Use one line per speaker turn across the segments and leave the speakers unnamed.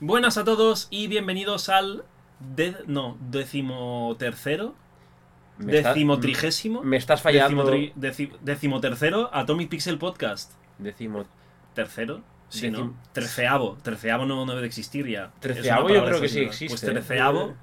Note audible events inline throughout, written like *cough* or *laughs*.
Buenas a todos y bienvenidos al de, no, decimotercero,
Me está-
decimotrigésimo,
Me estás fallando.
decimotri- deci- decimotercero Atomic Pixel Podcast.
Decimo.
Tercero, sí,
Decim-
¿no? Treceavo, treceavo no, no debe de existir ya.
Treceavo yo creo que sí existe,
Pues
¿eh?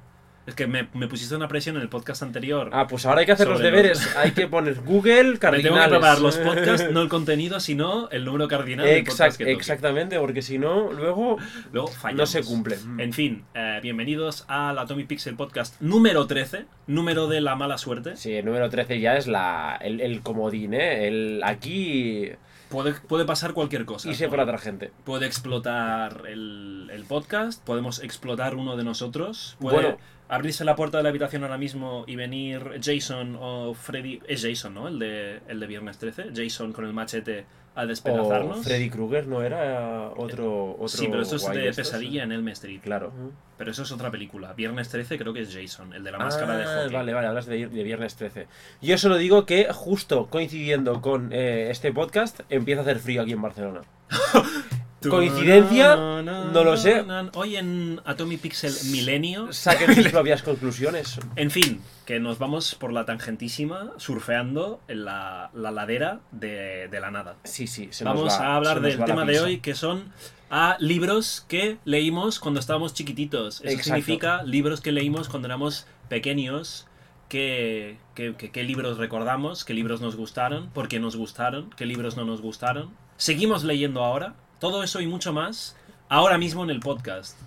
Es que me, me pusiste una presión en el podcast anterior.
Ah, pues ahora hay que hacer los deberes. Hay que poner Google, *laughs*
me tengo
cardinales.
que preparar los podcasts, no el contenido, sino el número cardinal del
Exact-
que
exactamente, porque si no, luego
Luego
no se cumple.
En fin, eh, bienvenidos al Atomic Pixel Podcast número 13, número de la mala suerte.
Sí, el número 13 ya es la, el, el comodín, ¿eh? El, aquí
Puede, puede pasar cualquier cosa.
y se por otra gente.
Puede explotar el, el podcast, podemos explotar uno de nosotros. Puede
Bueno.
Abrirse la puerta de la habitación ahora mismo y venir Jason o Freddy. Es Jason, ¿no? El de, el de Viernes 13. Jason con el machete a
O
despedazarnos.
Freddy Krueger no era otro, otro
sí, pero esto es de
estos?
pesadilla en Elm Street.
Claro.
Pero eso es otra película. Viernes 13 creo que es Jason, el de la máscara de
Ah,
hockey.
Vale, vale, hablas de, de Viernes 13. Yo solo digo que justo coincidiendo con eh, este podcast empieza a hacer frío aquí en Barcelona. *laughs* ¿Coincidencia? No lo sé.
Hoy en Atomic Pixel Milenio.
Saquen sus *laughs* propias conclusiones.
En fin, que nos vamos por la tangentísima, surfeando en la, la ladera de, de la nada.
Sí, sí, se nos
Vamos
va-
a hablar del tema de hoy, que son a libros que leímos cuando estábamos chiquititos. Eso
Exacto.
significa libros que leímos cuando éramos pequeños. ¿Qué, qué, qué- qué libros recordamos? ¿Qué libros nos gustaron? ¿Por qué nos gustaron? ¿Qué libros no nos gustaron? ¿Seguimos leyendo ahora? Todo eso y mucho más ahora mismo en el podcast.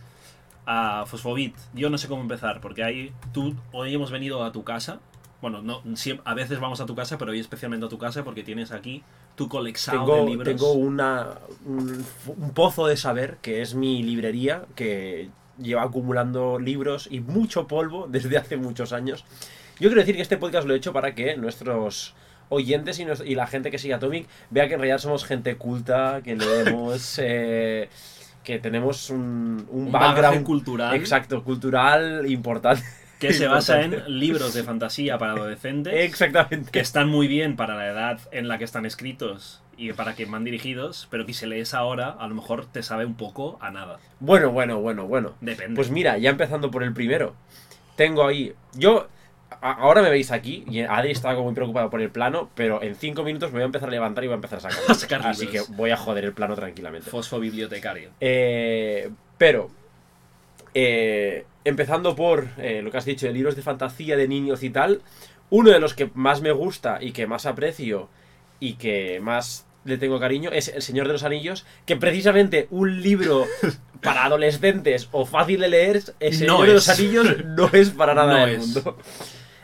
A Fosfobit, yo no sé cómo empezar, porque ahí tú hoy hemos venido a tu casa. Bueno, no, a veces vamos a tu casa, pero hoy especialmente a tu casa porque tienes aquí tu colección de libros.
tengo una, un, un pozo de saber, que es mi librería, que lleva acumulando libros y mucho polvo desde hace muchos años. Yo quiero decir que este podcast lo he hecho para que nuestros oyentes y, nos- y la gente que sigue Atomic vea que en realidad somos gente culta, que *laughs* leemos, eh, que tenemos un, un background
cultural
exacto, cultural importante.
que se basa en libros de fantasía para adolescentes
Exactamente.
que están muy bien para la edad en la que están escritos y para que van dirigidos, pero que si lees ahora a lo mejor te sabe un poco a nada.
Bueno, bueno, bueno, bueno.
Depende.
Pues mira, ya empezando por el primero. Tengo ahí. Yo. Ahora me veis aquí y Adri está como muy preocupado por el plano, pero en cinco minutos me voy a empezar a levantar y voy a empezar a sacar. *laughs*
A sacar
Así que voy a joder el plano tranquilamente.
Fosfo bibliotecario.
Eh, pero. eh, empezando por eh, lo que has dicho de libros de fantasía de niños y tal. Uno de los que más me gusta y que más aprecio y que más le tengo cariño es El Señor de los Anillos, que precisamente un libro *laughs* para adolescentes o fácil de leer, El Señor
No
de los. Anillos no es para *laughs* nada
No
del
es.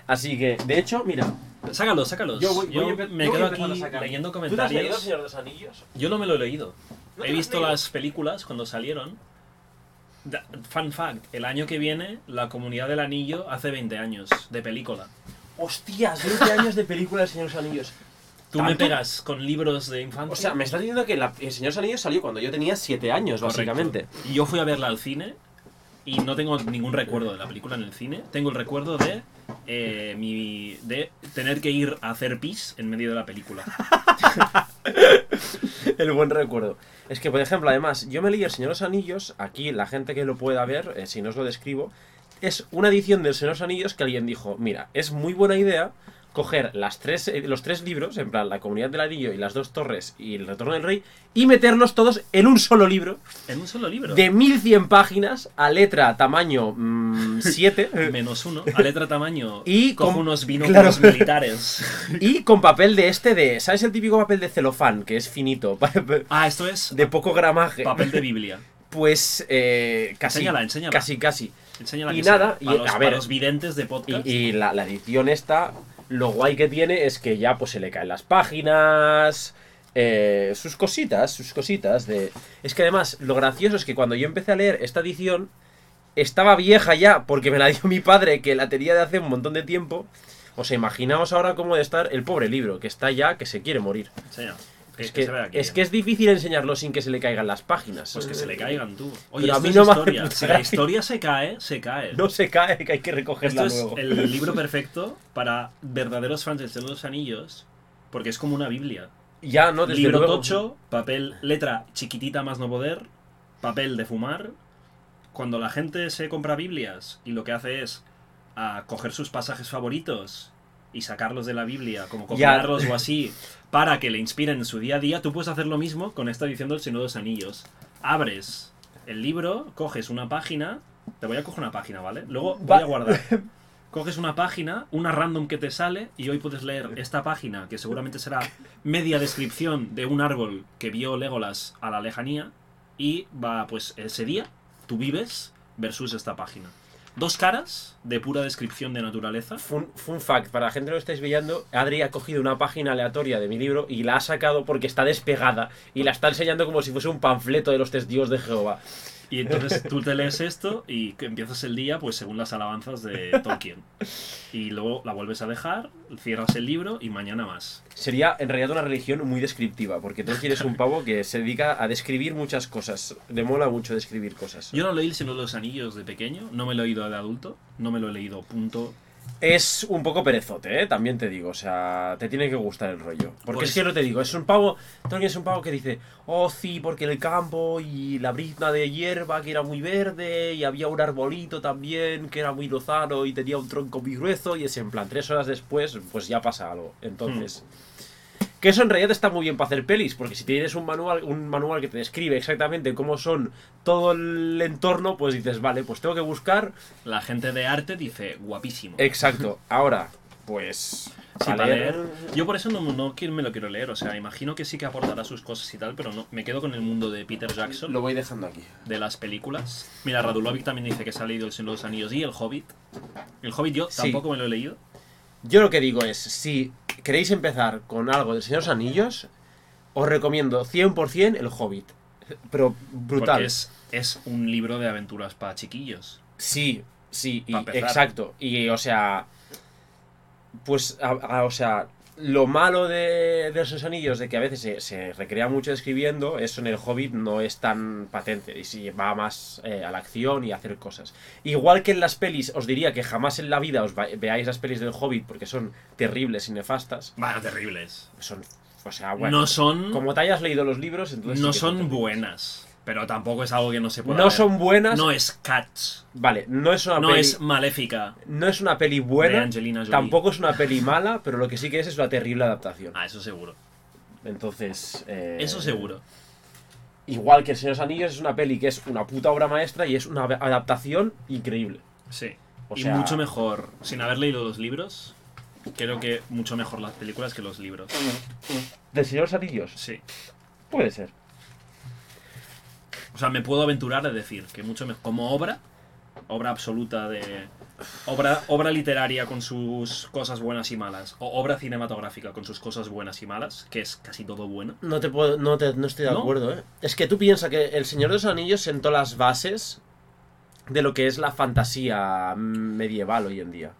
Así que, de hecho, mira,
Sácalos, sácalos.
yo, voy, voy a empe-
me
yo voy
quedo aquí leyendo
¿Tú te has leído
comentarios.
Señor de los Anillos?
Yo no me lo he leído.
¿No
He visto
leído?
las películas cuando salieron. Fun fact, el año que viene la comunidad del anillo hace 20 años de película.
Hostias, 20 años de película del Señor de los Anillos.
Tú me
¿Tanto?
pegas con libros de infancia.
O sea, me estás diciendo que la- El Señor de los Anillos salió cuando yo tenía 7 años,
Correcto.
básicamente.
Y yo fui a verla al cine y no tengo ningún recuerdo de la película en el cine. Tengo el recuerdo de eh, mi de tener que ir a hacer pis en medio de la película. *laughs*
El buen recuerdo. Es que, por ejemplo, además, yo me leí El Señor de los Anillos. Aquí, la gente que lo pueda ver, eh, si no os lo describo, es una edición del Señor de los Anillos que alguien dijo: Mira, es muy buena idea coger las tres, eh, los tres libros, en plan, La Comunidad del Anillo y Las Dos Torres y El Retorno del Rey, y meterlos todos en un solo libro
En un solo libro.
de 1100 páginas a letra tamaño *laughs* 7.
Menos uno. A letra tamaño. *laughs*
Y
cojo
con-
unos binóculos
claro. *laughs*
militares.
Y con papel de este de. ¿Sabes el típico papel de celofán? Que es finito.
Ah, esto es
De poco gramaje.
papel de Biblia.
Pues eh, casi.
Enséñala, enséñala.
Casi, casi.
Enséñala
Y nada,
sea,
y,
para los,
a ver,
para los videntes de
Y,
podcast.
y la, la edición esta, lo guay que tiene es que ya pues se le caen las páginas. eh, sus cositas, sus cositas de. Es que además, lo gracioso es que cuando yo empecé a leer esta edición, estaba vieja ya, porque me la dio mi padre, que la tenía de hace un montón de tiempo. O sea, imaginaos ahora cómo de estar el pobre libro, que está ya, que se quiere morir. Es
que
es que es difícil enseñarlo sin que se le caigan las páginas.
Pues que se le caigan tú. Oye,
Pero a mí
es
no
historia. Si la historia se cae, se cae.
No se cae, que hay que recogerla
Esto es
luego.
el libro perfecto para verdaderos fans del Señor de los Anillos, porque es como una Biblia.
Ya, no, desde
Libro
luego.
tocho, papel, letra chiquitita más no poder, papel de fumar cuando la gente se compra Biblias y lo que hace es a coger sus pasajes favoritos y sacarlos de la Biblia, como copiarlos o así, para que le inspiren en su día a día, tú puedes hacer lo mismo con esta edición del Señor de los Anillos. Abres el libro, coges una página, te voy a coger una página, ¿vale? Luego voy a guardar. *laughs* Coges una página, una random que te sale, y hoy puedes leer esta página, que seguramente será media descripción de un árbol que vio Legolas a la lejanía, y va, pues, ese día, tú vives versus esta página. Dos caras de pura descripción de naturaleza.
Fun, fact, para la gente que lo estáis viendo, Adri ha cogido una página aleatoria de mi libro y la ha sacado porque está despegada y la está enseñando como si fuese un panfleto de los testigos de Jehová.
Y entonces tú te lees esto y empiezas el día pues según las alabanzas de Tolkien. Y luego la vuelves a dejar, cierras el libro y mañana más.
Sería en realidad una religión muy descriptiva, porque Tolkien es un *laughs* pavo que se dedica a describir muchas cosas. Le mola mucho describir cosas.
Yo no leí El Señor de los Anillos de pequeño, no me lo he leído de adulto, no me lo he leído, punto.
Es un poco perezote, ¿eh? También te digo, o sea, te tiene que gustar el rollo. Porque
Pues-
es que no te digo, es un pavo, es un pavo que dice, oh sí, porque el campo y la brizna de hierba que era muy verde y había un arbolito también que era muy lozano y tenía un tronco muy grueso y es en plan, tres horas después, pues ya pasa algo. Entonces... Que eso en realidad está muy bien para hacer pelis, porque si tienes un manual, un manual que te describe exactamente cómo son todo el entorno, pues dices, vale, pues tengo que buscar
La gente de arte dice guapísimo.
Exacto. *laughs* Ahora, pues.
Sí,
a
para
leer-
leer. Yo por eso no, no me lo quiero leer, o sea, imagino que sí que aportará sus cosas y tal, pero no, me quedo con el mundo de Peter Jackson,
Lo voy dejando aquí.
de las películas. Mira, Radulovic también dice que se ha leído El Señor de los Anillos y El Hobbit. El Hobbit yo
Sí.
tampoco me lo he leído.
Yo lo que digo es: si queréis empezar con algo del Señor de los Anillos, os recomiendo 100% El Hobbit. Pero brutal.
Porque es, es un libro de aventuras para chiquillos.
Sí, sí, y- exacto. Y, o sea. Pues, a- a- o sea. Lo malo de, de esos anillos, de que a veces se, se recrea mucho escribiendo, eso en el Hobbit no es tan patente. Y sí, va más eh, a la acción y a hacer cosas. Igual que en las pelis, os diría que jamás en la vida os veáis las pelis del Hobbit porque son terribles y nefastas.
Bueno, terribles.
Son. O sea, bueno.
no son,
Como te hayas leído los libros, entonces.
no
sí
son buenas. Pero tampoco es algo que no se pueda
No
ver.
son buenas.
No es Cats.
Vale, no es una
No
peli.
es Maléfica.
No es una peli
de
buena,
Angelina Jolie.
tampoco es una peli mala, pero lo que sí que es es una terrible adaptación.
Ah, eso seguro.
Entonces, eh,
Eso seguro.
Igual que El Señor de los Anillos es una peli que es una puta obra maestra y es una adaptación increíble.
Sí.
O
y
sea-
mucho mejor, sin haber leído los libros, creo que mucho mejor las películas que los libros.
¿Del Señor de los Anillos?
Sí.
Puede ser.
O sea, me puedo aventurar a decir que mucho mejor. Como obra, obra absoluta de. Obra, obra literaria con sus cosas buenas y malas. O obra cinematográfica con sus cosas buenas y malas, que es casi todo bueno.
No te puedo, no, te- no estoy de
¿No?
acuerdo, ¿eh? Es que tú piensas que El Señor de los Anillos sentó las bases de lo que es la fantasía medieval hoy en día.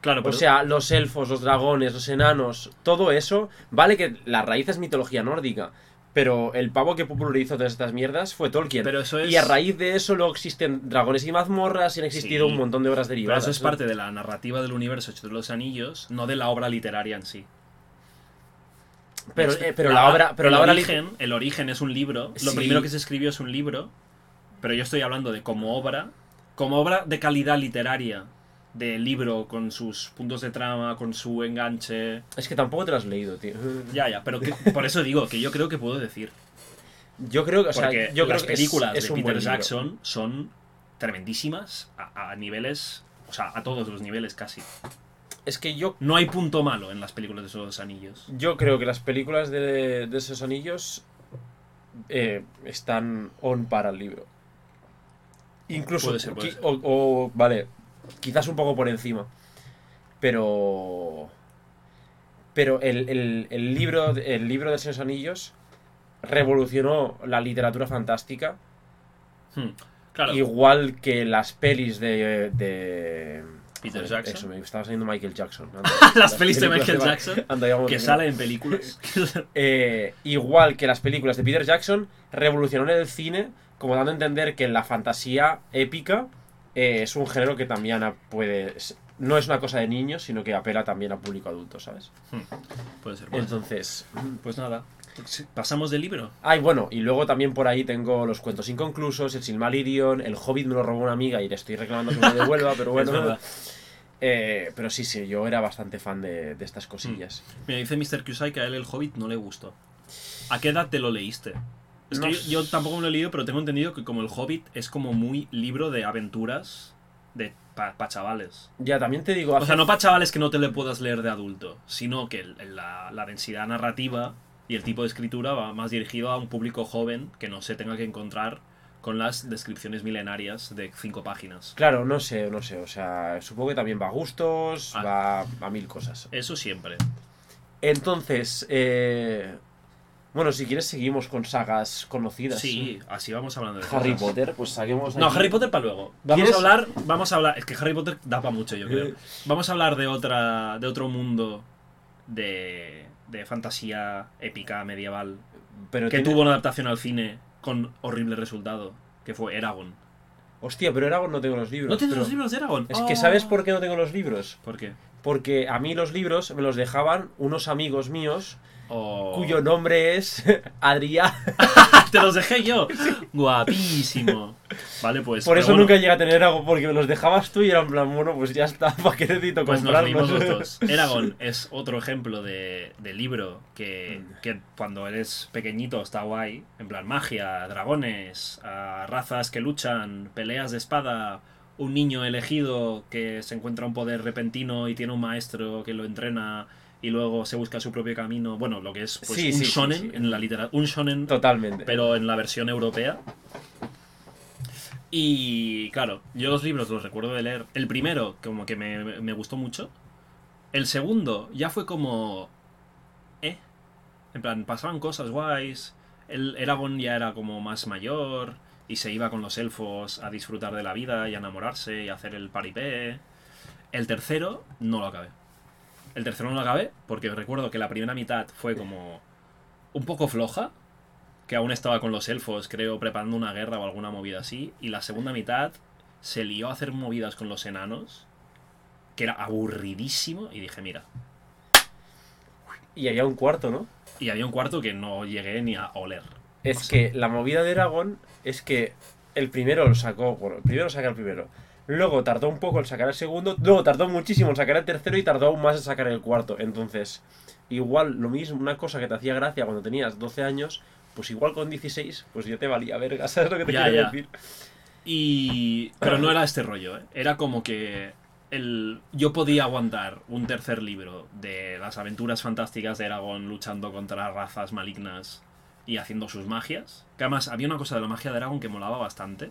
Claro,
O
pero.
sea, los elfos, los dragones, los enanos, todo eso, vale que la raíz es mitología nórdica, pero el pavo que popularizó todas estas mierdas fue Tolkien.
pero eso es.
Y a raíz de eso luego existen dragones y mazmorras y han existido
Sí.
un montón de obras
pero
derivadas.
eso es parte de la narrativa del universo hecho de los anillos, no de la obra literaria en sí.
Pero,
Este-
eh, pero la, obra, pero
el
la obra
origen, el origen es un libro. Lo primero que se escribió es un libro. Pero yo estoy hablando de como obra, como obra de calidad literaria, de libro con sus puntos de trama, con su enganche.
Es que tampoco te lo has leído, tío.
Ya, ya, pero que- *laughs* por eso digo que yo creo que puedo decir.
Yo creo que, o sea, yo creo
las
que es-
películas
es,
de Peter
buen libro.
Jackson son tremendísimas a, a niveles, o sea, a todos los niveles casi.
Es que yo,
No hay punto malo en las películas de los anillos.
yo creo que las películas de, de esos anillos eh, están on para el libro. Incluso,
Puede ser, puede
qui-
ser.
O, o, vale, quizás un poco por encima. Pero. Pero el, el- el libro, el libro de Señor Anillos revolucionó la literatura fantástica.
Hmm. Claro,
Igual que las pelis de. de
Peter
joder,
Jackson.
Eso, me estaba saliendo Michael Jackson. *laughs* Anda,
las pelis de Michael Jackson
anda,
que salen en películas. *laughs* *laughs*
Eh, igual que las películas de Peter Jackson, revolucionaron el cine, como dando a entender que la fantasía épica eh, es un género que también puede. No es una cosa de niños, sino que apela también a público adulto, ¿sabes?
Puede ser. puede ser.
Entonces,
Pues nada. Pasamos del libro.
Ay, bueno, y luego también por ahí tengo los cuentos inconclusos, el Silmarillion, el Hobbit me lo robó una amiga y le estoy reclamando que me lo devuelva, pero *laughs* bueno. Eh, pero sí, sí, yo era bastante fan de, de estas cosillas.
Mira, dice Mr. Kusai que a él el Hobbit no le gustó. ¿A qué edad te lo leíste? Es que
No
yo,
s-
yo tampoco me lo he leído, pero tengo entendido que como el Hobbit es como muy libro de aventuras de para chavales.
Ya, también te digo,
O sea, no para chavales que no te le puedas leer de adulto, sino que la densidad narrativa y el tipo de escritura va más dirigido a un público joven que no se tenga que encontrar con las descripciones milenarias de cinco páginas.
Claro, no sé, no sé, o sea, supongo que también va a gustos,
Ah.
va a mil cosas.
Eso siempre.
Entonces, eh, bueno, si quieres seguimos con sagas conocidas.
Sí, así vamos hablando de
Harry
cosas.
Potter, pues saquemos
No,
aquí-
Harry Potter para luego. Vamos
¿Quieres?
a hablar, vamos a hablar, es que Harry Potter da para mucho, yo creo.
Eh.
Vamos a hablar de otra de otro mundo de, de fantasía épica medieval
pero
que
tiene-
tuvo una adaptación al cine con horrible resultado, que fue Eragon.
Hostia, pero Eragon no tengo los libros.
¿No tienes los libros de Eragon?
Es que. ¿sabes por qué no tengo los libros?
¿Por qué?
Porque a mí los libros me los dejaban unos amigos míos
Oh.
cuyo nombre es *laughs* Adrián. *laughs*
Te los dejé yo. Guapísimo. Vale, pues.
Por eso
bueno,
nunca llegué a tener algo, porque los dejabas tú y era en plan, bueno, pues ya está, *laughs* ¿para qué necesito
Pues nos
comprarlos?
leímos los dos. Eragon es otro ejemplo de, de libro que, que cuando eres pequeñito está guay. En plan, magia, dragones, razas que luchan, peleas de espada, un niño elegido que se encuentra un poder repentino y tiene un maestro que lo entrena y luego se busca su propio camino. Bueno, lo que es pues,
Sí,
un
sí,
shonen
sí.
en la literatura. Un shonen
Totalmente.
pero en la versión europea. Y claro, yo los libros los recuerdo de leer. El primero, como que me, me gustó mucho. El segundo ya fue como... ¿Eh? En plan, pasaban cosas guays. El Eragon ya era como más mayor y se iba con los elfos a disfrutar de la vida y a enamorarse y a hacer el paripé. El tercero no lo acabé. El tercero no lo acabé porque recuerdo que la primera mitad fue como un poco floja, que aún estaba con los elfos, creo, preparando una guerra o alguna movida así, y la segunda mitad se lió a hacer movidas con los enanos, que era aburridísimo, y dije, mira,
Y había un cuarto, ¿no?
y había un cuarto que no llegué ni a oler.
Es
O sea-
que la movida de Eragon es que el primero lo sacó, bueno, el primero saca el primero. Luego tardó un poco en sacar el segundo, luego tardó muchísimo en sacar el tercero y tardó aún más en sacar el cuarto. Entonces, igual lo mismo, una cosa que te hacía gracia cuando tenías 12 años, pues igual con 16, pues ya te valía verga, *laughs* ¿sabes lo que te
Ya,
quiero
ya.
decir?
Y... Pero no era este rollo, ¿eh? Era como que el... yo podía aguantar un tercer libro de las aventuras fantásticas de Aragón luchando contra razas malignas y haciendo sus magias. Que además había una cosa de la magia de Aragón que molaba bastante.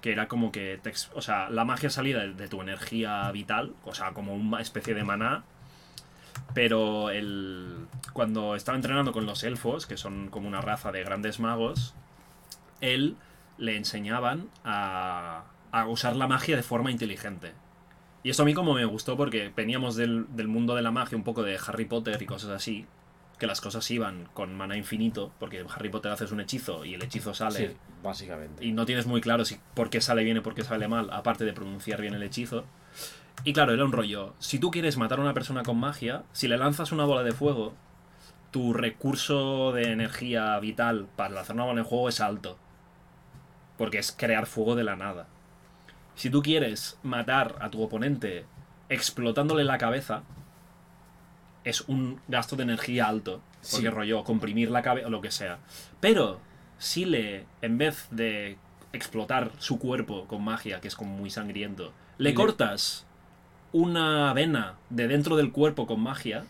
Que era como que, te o sea, la magia salía de, de tu energía vital, o sea, como una especie de maná. Pero el, cuando estaba entrenando con los elfos, que son como una raza de grandes magos, él le enseñaban a, a usar la magia de forma inteligente. Y esto a mí como me gustó porque veníamos del, del mundo de la magia, un poco de Harry Potter y cosas así, que las cosas iban con maná infinito, porque Harry Potter haces un hechizo y el hechizo sale
Sí, básicamente.
y no tienes muy claro si por qué sale bien y por qué sale mal, aparte de pronunciar bien el hechizo. Y claro, era un rollo. Si tú quieres matar a una persona con magia, si le lanzas una bola de fuego, tu recurso de energía vital para lanzar una bola de fuego es alto. Porque es crear fuego de la nada. Si tú quieres matar a tu oponente explotándole la cabeza, es un gasto de energía alto. Porque
Sí.
rollo, comprimir la cabeza o lo que sea. Pero si le, en vez de explotar su cuerpo con magia, que es como muy sangriento, le
Le-
cortas una vena de dentro del cuerpo con magia,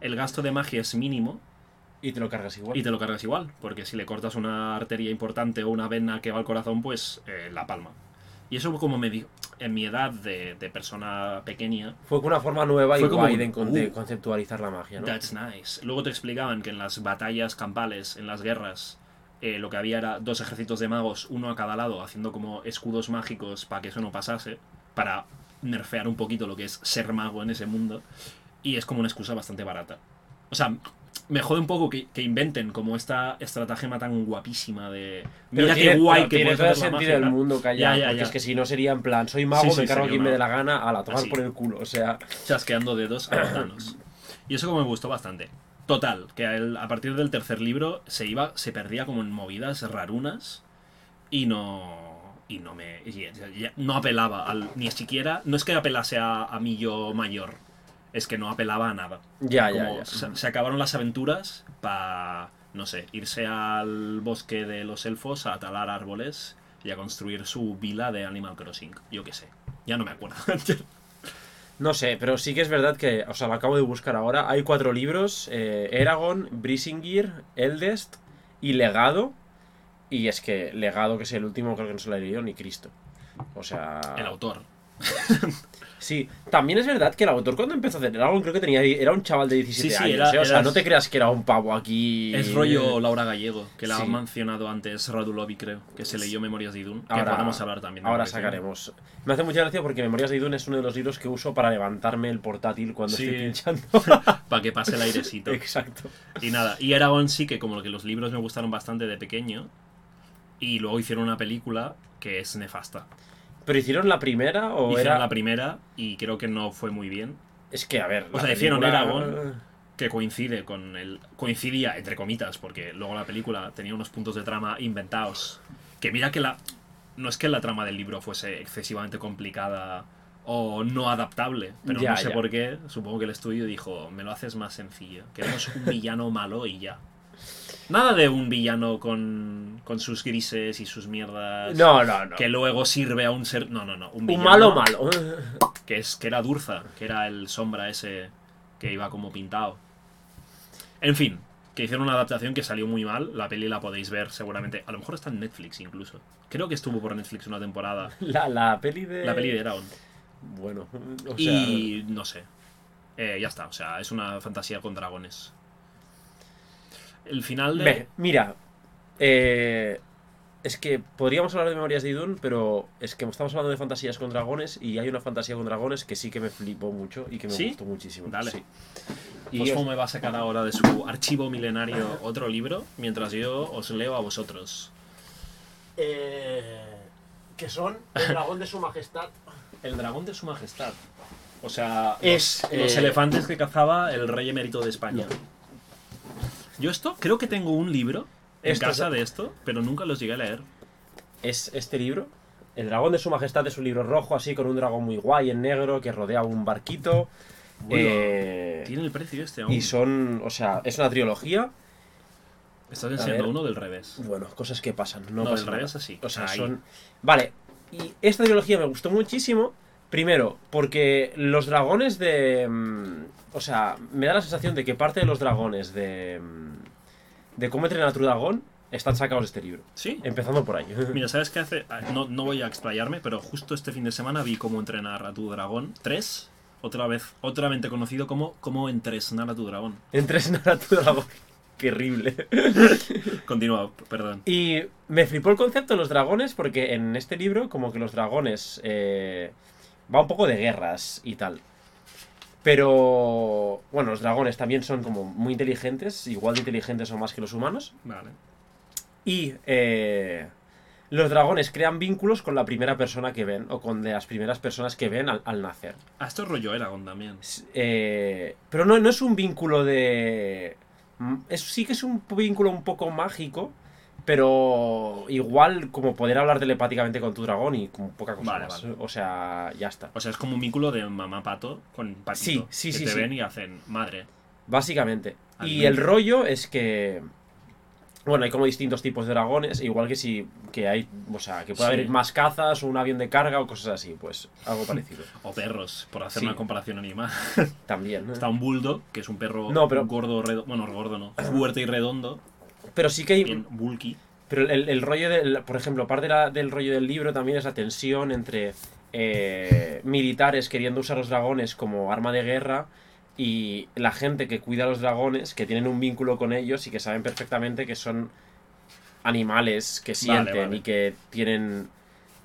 el gasto de magia es mínimo
Y te lo cargas igual.
y te lo cargas igual, porque si le cortas una arteria importante o una vena que va al corazón, pues eh, la palma. Y eso como me di en mi edad de, de persona pequeña,
Fue una forma nueva y
como
guay de
uh.
conceptualizar la magia, ¿no?
That's nice. Luego te explicaban que en las batallas campales, en las guerras, eh, lo que había era dos ejércitos de magos, uno a cada lado, haciendo como escudos mágicos para que eso no pasase, para nerfear un poquito lo que es ser mago en ese mundo. Y es como una excusa bastante barata. O sea, me jode un poco que, que inventen como esta estratagema tan guapísima de...
Pero
Mira
tiene-
qué guay que puedes
todo el sentido
magia,
del mundo calla,
Ya, ya,
porque
ya.
es que si no sería en plan, soy mago,
Sí, sí,
me cargo a quien me dé la gana, a la tomar
Así.
por el culo, o sea...
chasqueando dedos a. *coughs* Y eso como me gustó bastante. Total, que a, él- a partir del tercer libro se iba, se perdía como en movidas rarunas y no. Y no me. y no apelaba al. Ni siquiera. No es que apelase a, a mí yo mayor. Es que no apelaba a nada.
Ya, ya,
Como
ya.
Se, se acabaron las aventuras para. No sé, irse al bosque de los elfos a talar árboles y a construir su vila de Animal Crossing. Yo qué sé. Ya no me acuerdo. *laughs*
No sé, pero sí que es verdad que, o sea, lo acabo de buscar ahora. Hay cuatro libros: eh, Eragon, Brisingir, Eldest y Legado. Y es que Legado, que es el último, creo que no se lo ha leído ni Cristo. O sea.
El autor. *laughs*
Sí, también es verdad que el autor cuando empezó a hacer Eragon creo que tenía era un chaval de 17
Sí, sí,
años.
era-
¿eh? O sea, no te creas que era un pavo aquí.
Es rollo Laura Gallego, que la
Sí.
ha mencionado antes Radulovi, creo, que se leyó Memorias de Idun. Que
Ahora-
podemos hablar también. de
Ahora sacaremos. Me hace mucha gracia porque Memorias de Idun es uno de los libros que uso para levantarme el portátil cuando estoy pinchando. *laughs*
Para que pase el airecito.
Exacto.
Y nada, y Eragon sí que como que los libros me gustaron bastante de pequeño. Y luego hicieron una película que es nefasta.
¿Pero hicieron la primera o
hicieron
era.?
la primera y creo que no fue muy bien.
Es que, a ver.
O sea, hicieron
película-
Eragon. Que coincide con el. Coincidía, entre comitas, porque luego la película tenía unos puntos de trama inventados. Que mira que la. No es que la trama del libro fuese excesivamente complicada o no adaptable, pero
Ya,
no sé
ya.
por qué. Supongo que el estudio dijo: Me lo haces más sencillo. Queremos un villano *laughs* malo y ya. Nada de un villano con, con sus grises y sus mierdas.
No, no, no.
Que luego sirve a un ser. No, no, no. Un,
malo malo. *laughs*
Que, es, que era Durza, que era el sombra ese que iba como pintado. En fin, que hicieron una adaptación que salió muy mal. La peli la podéis ver seguramente. A lo mejor está en Netflix incluso. Creo que estuvo por Netflix una temporada. *laughs*
La, la peli de.
La peli de Eragon.
Bueno, o sea.
Y no sé. Eh, ya está, o sea, es una fantasía con dragones. El final de.
Mira. eh, es que podríamos hablar de Memorias de Idun, pero es que estamos hablando de fantasías con dragones y hay una fantasía con dragones que sí que me flipó mucho y que me
¿Sí?
gustó muchísimo.
Dale.
Sí. Y
Fosfo
os-
me va a sacar ahora de su archivo milenario otro libro, mientras yo os leo a vosotros.
eh, que son *laughs* el dragón de su majestad.
El dragón de su majestad. O sea,
Es,
los, los
eh,
elefantes que cazaba el rey emérito de España. Yo esto, creo que tengo un libro en
Esto
casa
es-
de esto, pero nunca los llegué a leer.
Es este libro. El dragón de su majestad es un libro rojo, así con un dragón muy guay en negro que rodea un barquito.
Bueno,
Eh,
Tiene el precio este aún.
y son, o sea, es una trilogía.
Estás enseñando
ver.
uno del revés.
Bueno, cosas que pasan. No,
No,
pasa
del
nada.
revés así.
O sea,
Ahí.
son. Vale. Y esta trilogía me gustó muchísimo. Primero, porque los dragones de. mm, O sea, me da la sensación de que parte de los dragones de. mm, De cómo entrenar a tu dragón están sacados de este libro.
Sí.
Empezando por ahí. *laughs*
Mira, ¿sabes qué hace? Ah, No, no voy a explayarme, pero justo este fin de semana vi cómo entrenar a tu dragón 3. Otra vez, otramente conocido como cómo entrenar a tu dragón.
Entrenar a tu dragón. *laughs* Qué horrible. *laughs*
Continúa, perdón.
Y me flipó el concepto de los dragones porque en este libro como que los dragones eh, va un poco de guerras y tal. Pero bueno, los dragones también son como muy inteligentes, igual de inteligentes o más que los humanos.
Vale.
Y eh, los dragones crean vínculos con la primera persona que ven o con de las primeras personas que ven al, al nacer.
Ah, esto es rollo Eragon también.
Eh, pero no, no es un vínculo de... mm, Es, sí que es un vínculo un poco mágico, pero igual como poder hablar telepáticamente con tu dragón y con poca cosa
Vale,
más.
vale.
O sea, ya está.
O sea, es como un vínculo de mamá pato con patito.
Sí, sí,
que
sí,
te
sí.
ven y hacen madre.
Básicamente. Y el rollo es que... Bueno, hay como distintos tipos de dragones, igual que si que hay, o sea, que puede
Sí.
haber más cazas o un avión de carga o cosas así, pues algo *laughs* parecido.
O perros, por hacer
Sí.
una comparación animal.
También. ¿no?
Está un bulldog, que es un perro
No, pero-
gordo, redondo. Bueno, gordo no. *clears throat* Fuerte y redondo.
Pero sí que hay,
Bien bulky.
Pero el, el rollo del, por ejemplo, parte de la- del rollo del libro también es la tensión entre eh, militares queriendo usar los dragones como arma de guerra y la gente que cuida a los dragones, que tienen un vínculo con ellos y que saben perfectamente que son animales que sienten
vale.
y que tienen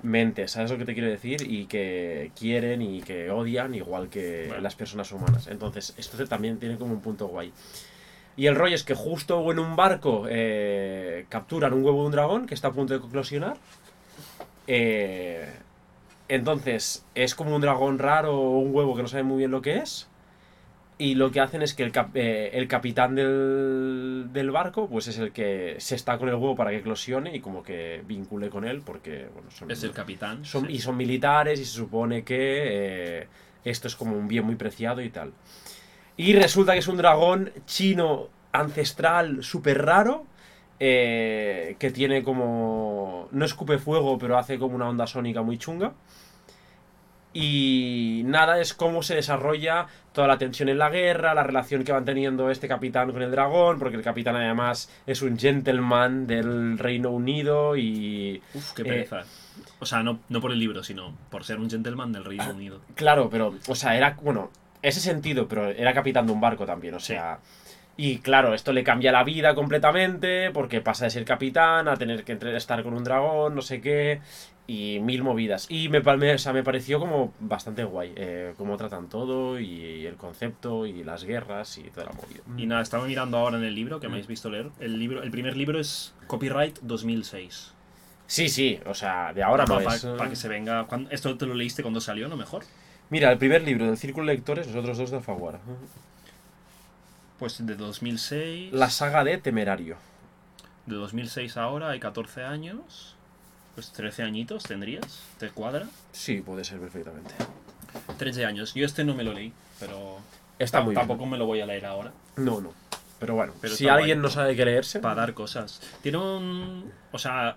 mente, ¿sabes lo que te quiero decir? Y que quieren y que odian igual que las personas humanas. Entonces, esto también tiene como un punto guay. Y el rollo es que justo en un barco eh, capturan un huevo de un dragón que está a punto de eclosionar. Eh, entonces, es como un dragón raro o un huevo que no sabe muy bien lo que es. Y lo que hacen es que el, cap- eh, el capitán del, del barco, pues es el que se está con el huevo para que eclosione y como que vincule con él, porque bueno, son,
Es el capitán.
son-
sí.
y son militares y se supone que eh, esto es como un bien muy preciado y tal. Y resulta que es un dragón chino ancestral súper raro. eh, que tiene como. No escupe fuego, pero hace como una onda sónica muy chunga. Y nada, es cómo se desarrolla toda la tensión en la guerra, la relación que van teniendo este capitán con el dragón, porque el capitán además es un gentleman del Reino Unido y
Uf, qué
eh,
pereza. O sea, no, no por el libro, sino por ser un gentleman del Reino Unido.
Claro, pero, o sea, era, bueno, ese sentido, pero era capitán de un barco también, o sea. Y claro, esto le cambia la vida completamente, porque pasa de ser capitán a tener que estar con un dragón, no sé qué, y mil movidas. Y me, palme- o sea, me pareció como bastante guay, eh, cómo tratan todo, y el concepto, y las guerras, y toda la movida.
Y nada, estaba mirando ahora en el libro que me habéis visto leer. El, libro, el primer libro es Copyright 2006.
Sí, sí, o sea, de ahora no
para,
es.
que se venga. ¿cuándo- ¿Esto te lo leíste cuando salió, no mejor?
Mira, el primer libro del Círculo de Lectores, los otros dos de Alfaguara.
Pues de 2006.
La saga de Temerario.
De 2006 ahora hay 14 años. Pues 13 añitos tendrías. ¿Te cuadra?
Sí, puede ser perfectamente.
13 años. Yo este no me lo leí, pero.
Está muy bien.
tampoco me lo voy a leer ahora.
No, no. Pero bueno,
Pero
si alguien
guay.
no sabe qué leerse.
Para dar cosas. Tiene un. O sea.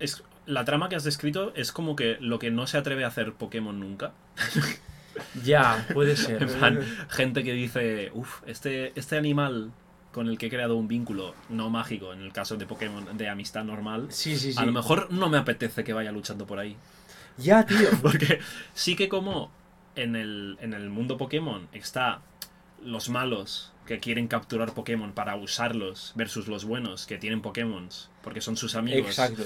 Es, la trama que has descrito es como que lo que no se atreve a hacer Pokémon nunca. *laughs*
Ya, puede ser.
En plan, gente que dice, uff, este, este animal con el que he creado un vínculo no mágico, en el caso de Pokémon de amistad normal,
Sí, sí, sí.
a lo mejor no me apetece que vaya luchando por ahí.
Ya, tío. *laughs*
Porque sí que como en el, en el mundo Pokémon está los malos que quieren capturar Pokémon para usarlos versus los buenos que tienen Pokémon porque son sus amigos
Exacto.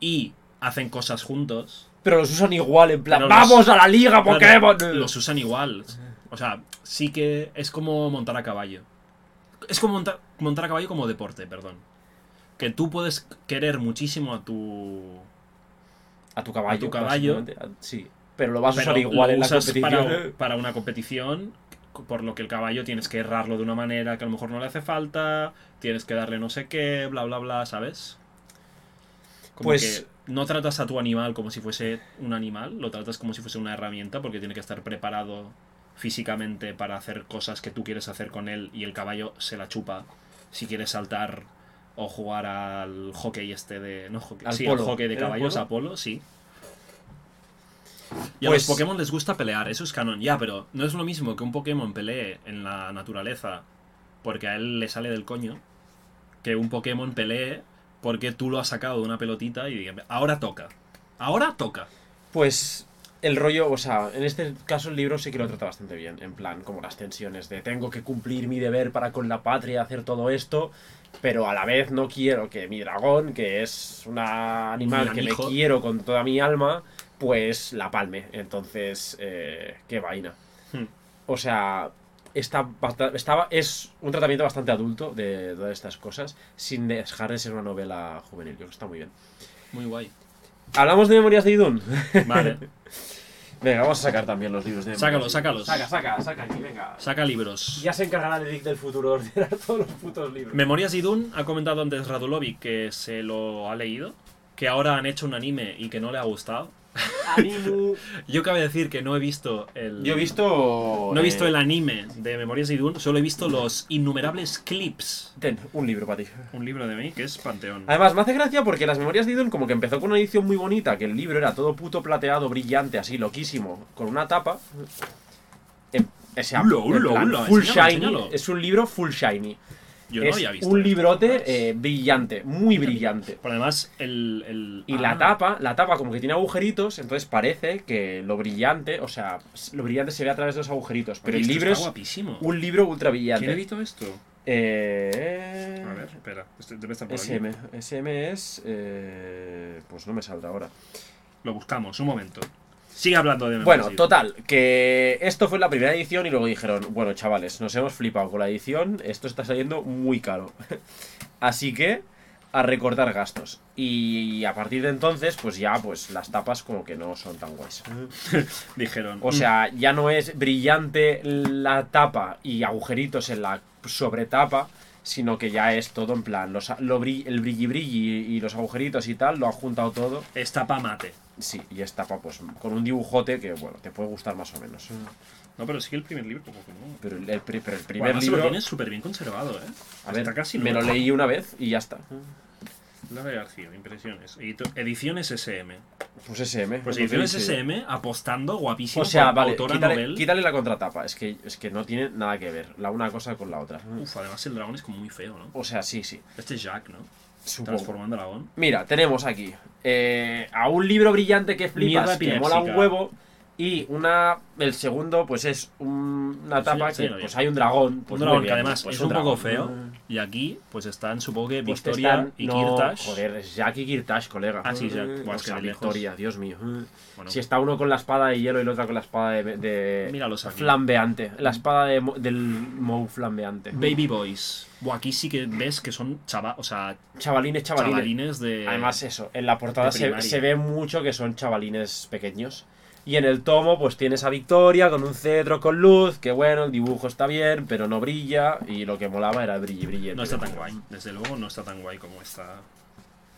y hacen cosas juntos.
Pero los usan igual, en plan,
Pero los-
¡vamos a la liga Pokémon!
los usan igual. O sea, sí que es como montar a caballo. Es como montar, montar a caballo como deporte, perdón. Que tú puedes querer muchísimo a tu.
A tu caballo.
a tu caballo.
básicamente. Ah, Sí. Pero lo vas a usar igual
lo
en la
usas
competición.
Para, para una competición, por lo que el caballo tienes que errarlo de una manera que a lo mejor no le hace falta, tienes que darle no sé qué, bla, bla, bla, ¿sabes? Como
Pues-
que no tratas a tu animal como si fuese un animal, lo tratas como si fuese una herramienta porque tiene que estar preparado físicamente para hacer cosas que tú quieres hacer con él y el caballo se la chupa si quieres saltar o jugar al hockey este de... No, hockey,
Al
sí,
polo.
al hockey de
¿Era
caballos,
polo?
a polo, sí. Y a
Pues-
los Pokémon les gusta pelear, eso es canon. Ya, pero no es lo mismo que un Pokémon pelee en la naturaleza porque a él le sale del coño que un Pokémon pelee porque tú lo has sacado de una pelotita y ahora toca. Ahora toca.
Pues el rollo, o sea, en este caso el libro sí que lo trata bastante bien, en plan, como las tensiones de tengo que cumplir mi deber para con la patria, hacer todo esto, pero a la vez no quiero que mi dragón, que es un animal que me quiero con toda mi alma, pues la palme. Entonces, eh, qué vaina.
Hmm.
O sea, está, estaba, es un tratamiento bastante adulto de todas estas cosas, sin dejar de ser una novela juvenil. Yo creo que está muy bien.
Muy guay.
¿Hablamos de Memorias de Idun?
Vale. *laughs*
Venga, vamos a sacar también los libros de
Sácalo,
Memorias.
sácalos.
Saca, saca, saca aquí, venga.
Saca libros.
Ya se encargará el Edic del futuro *laughs* de ordenar todos los putos libros.
Memorias Idun ha comentado antes Radulovic que se lo ha leído, que ahora han hecho un anime y que no le ha gustado. *laughs* Yo cabe decir que no he visto el...
Yo he visto.
No he visto
eh,
el anime de Memorias de Idun, solo he visto los innumerables clips.
Ten, un libro para ti.
Un libro de mí que es Panteón.
Además, me hace gracia porque las memorias de Idun, como que empezó con una edición muy bonita, que el libro era todo puto plateado, brillante, así, loquísimo, con una tapa. Em, o sea,
Ulo, ulo,
plan,
ulo,
full
enséñalo,
shiny.
enséñalo.
Es un libro full shiny.
Yo no
es
había visto.
un librote eh, brillante, muy brillante.
Pero además, el. el-
Y la
ah,
tapa, la tapa como que tiene agujeritos, entonces parece que lo brillante, o sea, lo brillante se ve a través de los agujeritos. Pero
oye,
el libro es
guapísimo.
un libro ultra
¿Quién
brillante.
editó esto?
Eh,
A ver, espera. Este debe estar por aquí.
SM. Es. eh, pues no me saldrá ahora.
Lo buscamos, un momento. Sigue hablando de
Bueno, total, que esto fue la primera edición y luego dijeron, bueno, chavales, nos hemos flipado con la edición, esto está saliendo muy caro. *laughs* Así que a recortar gastos. Y a partir de entonces, pues ya, pues las tapas como que no son tan guays. *laughs*
Dijeron.
O sea, ya no es brillante la tapa y agujeritos en la sobretapa, sino que ya es todo en plan, los, lo el brilli brilli y los agujeritos y tal, lo han juntado todo.
Es tapa mate.
Sí, y es tapa pues con un dibujote que, bueno, te puede gustar más o menos.
No, pero sí que el primer libro, como que no.
Pero el, el pri- pero el primer
además
libro...
lo tienes súper bien conservado, ¿eh?
A ver,
Está casi
me lo
nuevo.
leí una vez y ya está.
Lara García, impresiones. Edito- Ediciones SM.
Pues SM.
Pues ediciones. SM apostando guapísimo
O sea,
por
vale,
autora
quítale,
novel.
quítale la contratapa. Es que, es que no tiene nada que ver la una cosa con la otra.
Uf, además el dragón es como muy feo, ¿no?
O sea, sí, sí.
Este es Jack, ¿no?
Supongo.
Transformando dragón.
Mira, tenemos aquí eh, a un libro brillante que flipas,
Mierda
que mola un huevo. Y una. El segundo, pues es un- una
Sí,
tapa
sí,
que pues hay un dragón. Pues
un dragón que además
pues
es un poco feo. Y aquí, pues están, supongo que
Pues
Victoria
están-
y
no,
Kirtash.
Joder, es Jack y Kirtash, colega.
Ah, sí, Jack.
O sea,
lejos.
Victoria, Dios mío.
Bueno,
Si está uno con la espada de hielo y el otro con la espada de, de
Míralos aquí.
flambeante. La espada de del Mou flambeante.
Baby Boys. Buah, aquí sí que ves que son chava, o sea,
Chavalines, chavalines.
chavalines de.
Además, eso, en la portada se, se ve mucho que son chavalines pequeños. Y en el tomo, pues tienes a Victoria con un cetro con luz, que bueno, el dibujo está bien, pero no brilla. Y lo que molaba era el brilli brillete.
No está tan guay. Desde luego no está tan guay como está.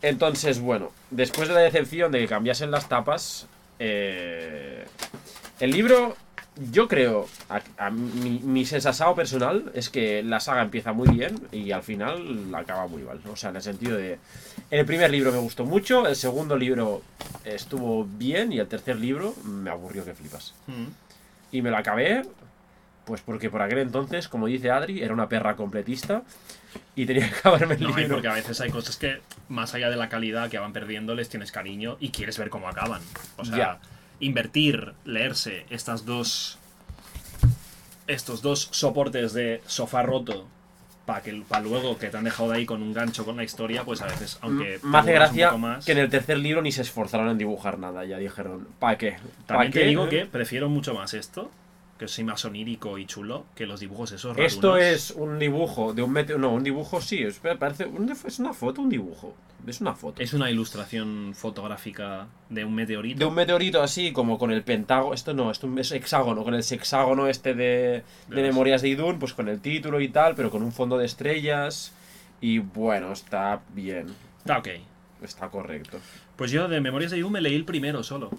Entonces, bueno, después de la decepción de que cambiasen las tapas, eh, el libro, yo creo, a, a mi, mi sensasao personal es que la saga empieza muy bien y al final acaba muy mal. O sea, en el sentido de... El primer libro me gustó mucho, el segundo libro estuvo bien y el tercer libro me aburrió que flipas.
Mm.
Y me lo acabé, pues porque por aquel entonces, como dice Adri, era una perra completista y tenía que acabarme el
No, y
libro.
porque a veces hay cosas que, más allá de la calidad que van perdiendo, les tienes cariño y quieres ver cómo acaban. O sea,
Ya.
Invertir, leerse estas dos. Estos dos soportes de sofá roto para que para luego que te han dejado de ahí con un gancho con la historia, pues a veces, aunque.
me hace
te
gracia
más,
que en el tercer libro ni se esforzaron en dibujar nada. Ya dijeron, ¿para qué? ¿Pa
También te
qué?
digo que prefiero mucho más esto, que soy más onírico y chulo, que los dibujos esos
Esto
rarunos.
es un dibujo de un meteorito. No, un dibujo sí, es, parece, un- es una foto, un dibujo. Es una foto.
Es una ilustración fotográfica de un meteorito.
de un meteorito así, como con el pentágono. Esto no, esto es hexágono, con el sexágono este de, de Memorias de Idun, pues con el título y tal, pero con un fondo de estrellas. Y bueno, está bien,
Está ok.
está correcto.
Pues yo de Memorias de Yu me leí el primero solo.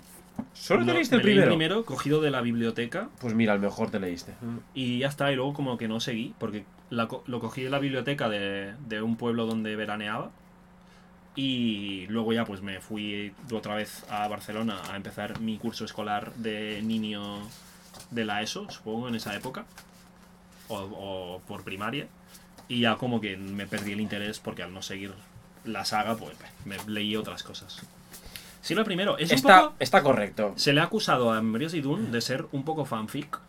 ¿Solo te
No,
leíste el primero?
el primero, cogido de la biblioteca,
Pues mira, el mejor te leíste.
y ya está, y luego como que no seguí, porque la lo cogí de la biblioteca de, de un pueblo donde veraneaba, y luego ya pues me fui otra vez a Barcelona a empezar mi curso escolar de niño de la ESO, supongo, en esa época, o, o por primaria, y ya como que me perdí el interés porque al no seguir la saga, pues me leí otras cosas. Sí, lo primero, es un
Está,
poco...
está correcto.
Se le ha acusado a Memorias de Dune de ser un poco fanfic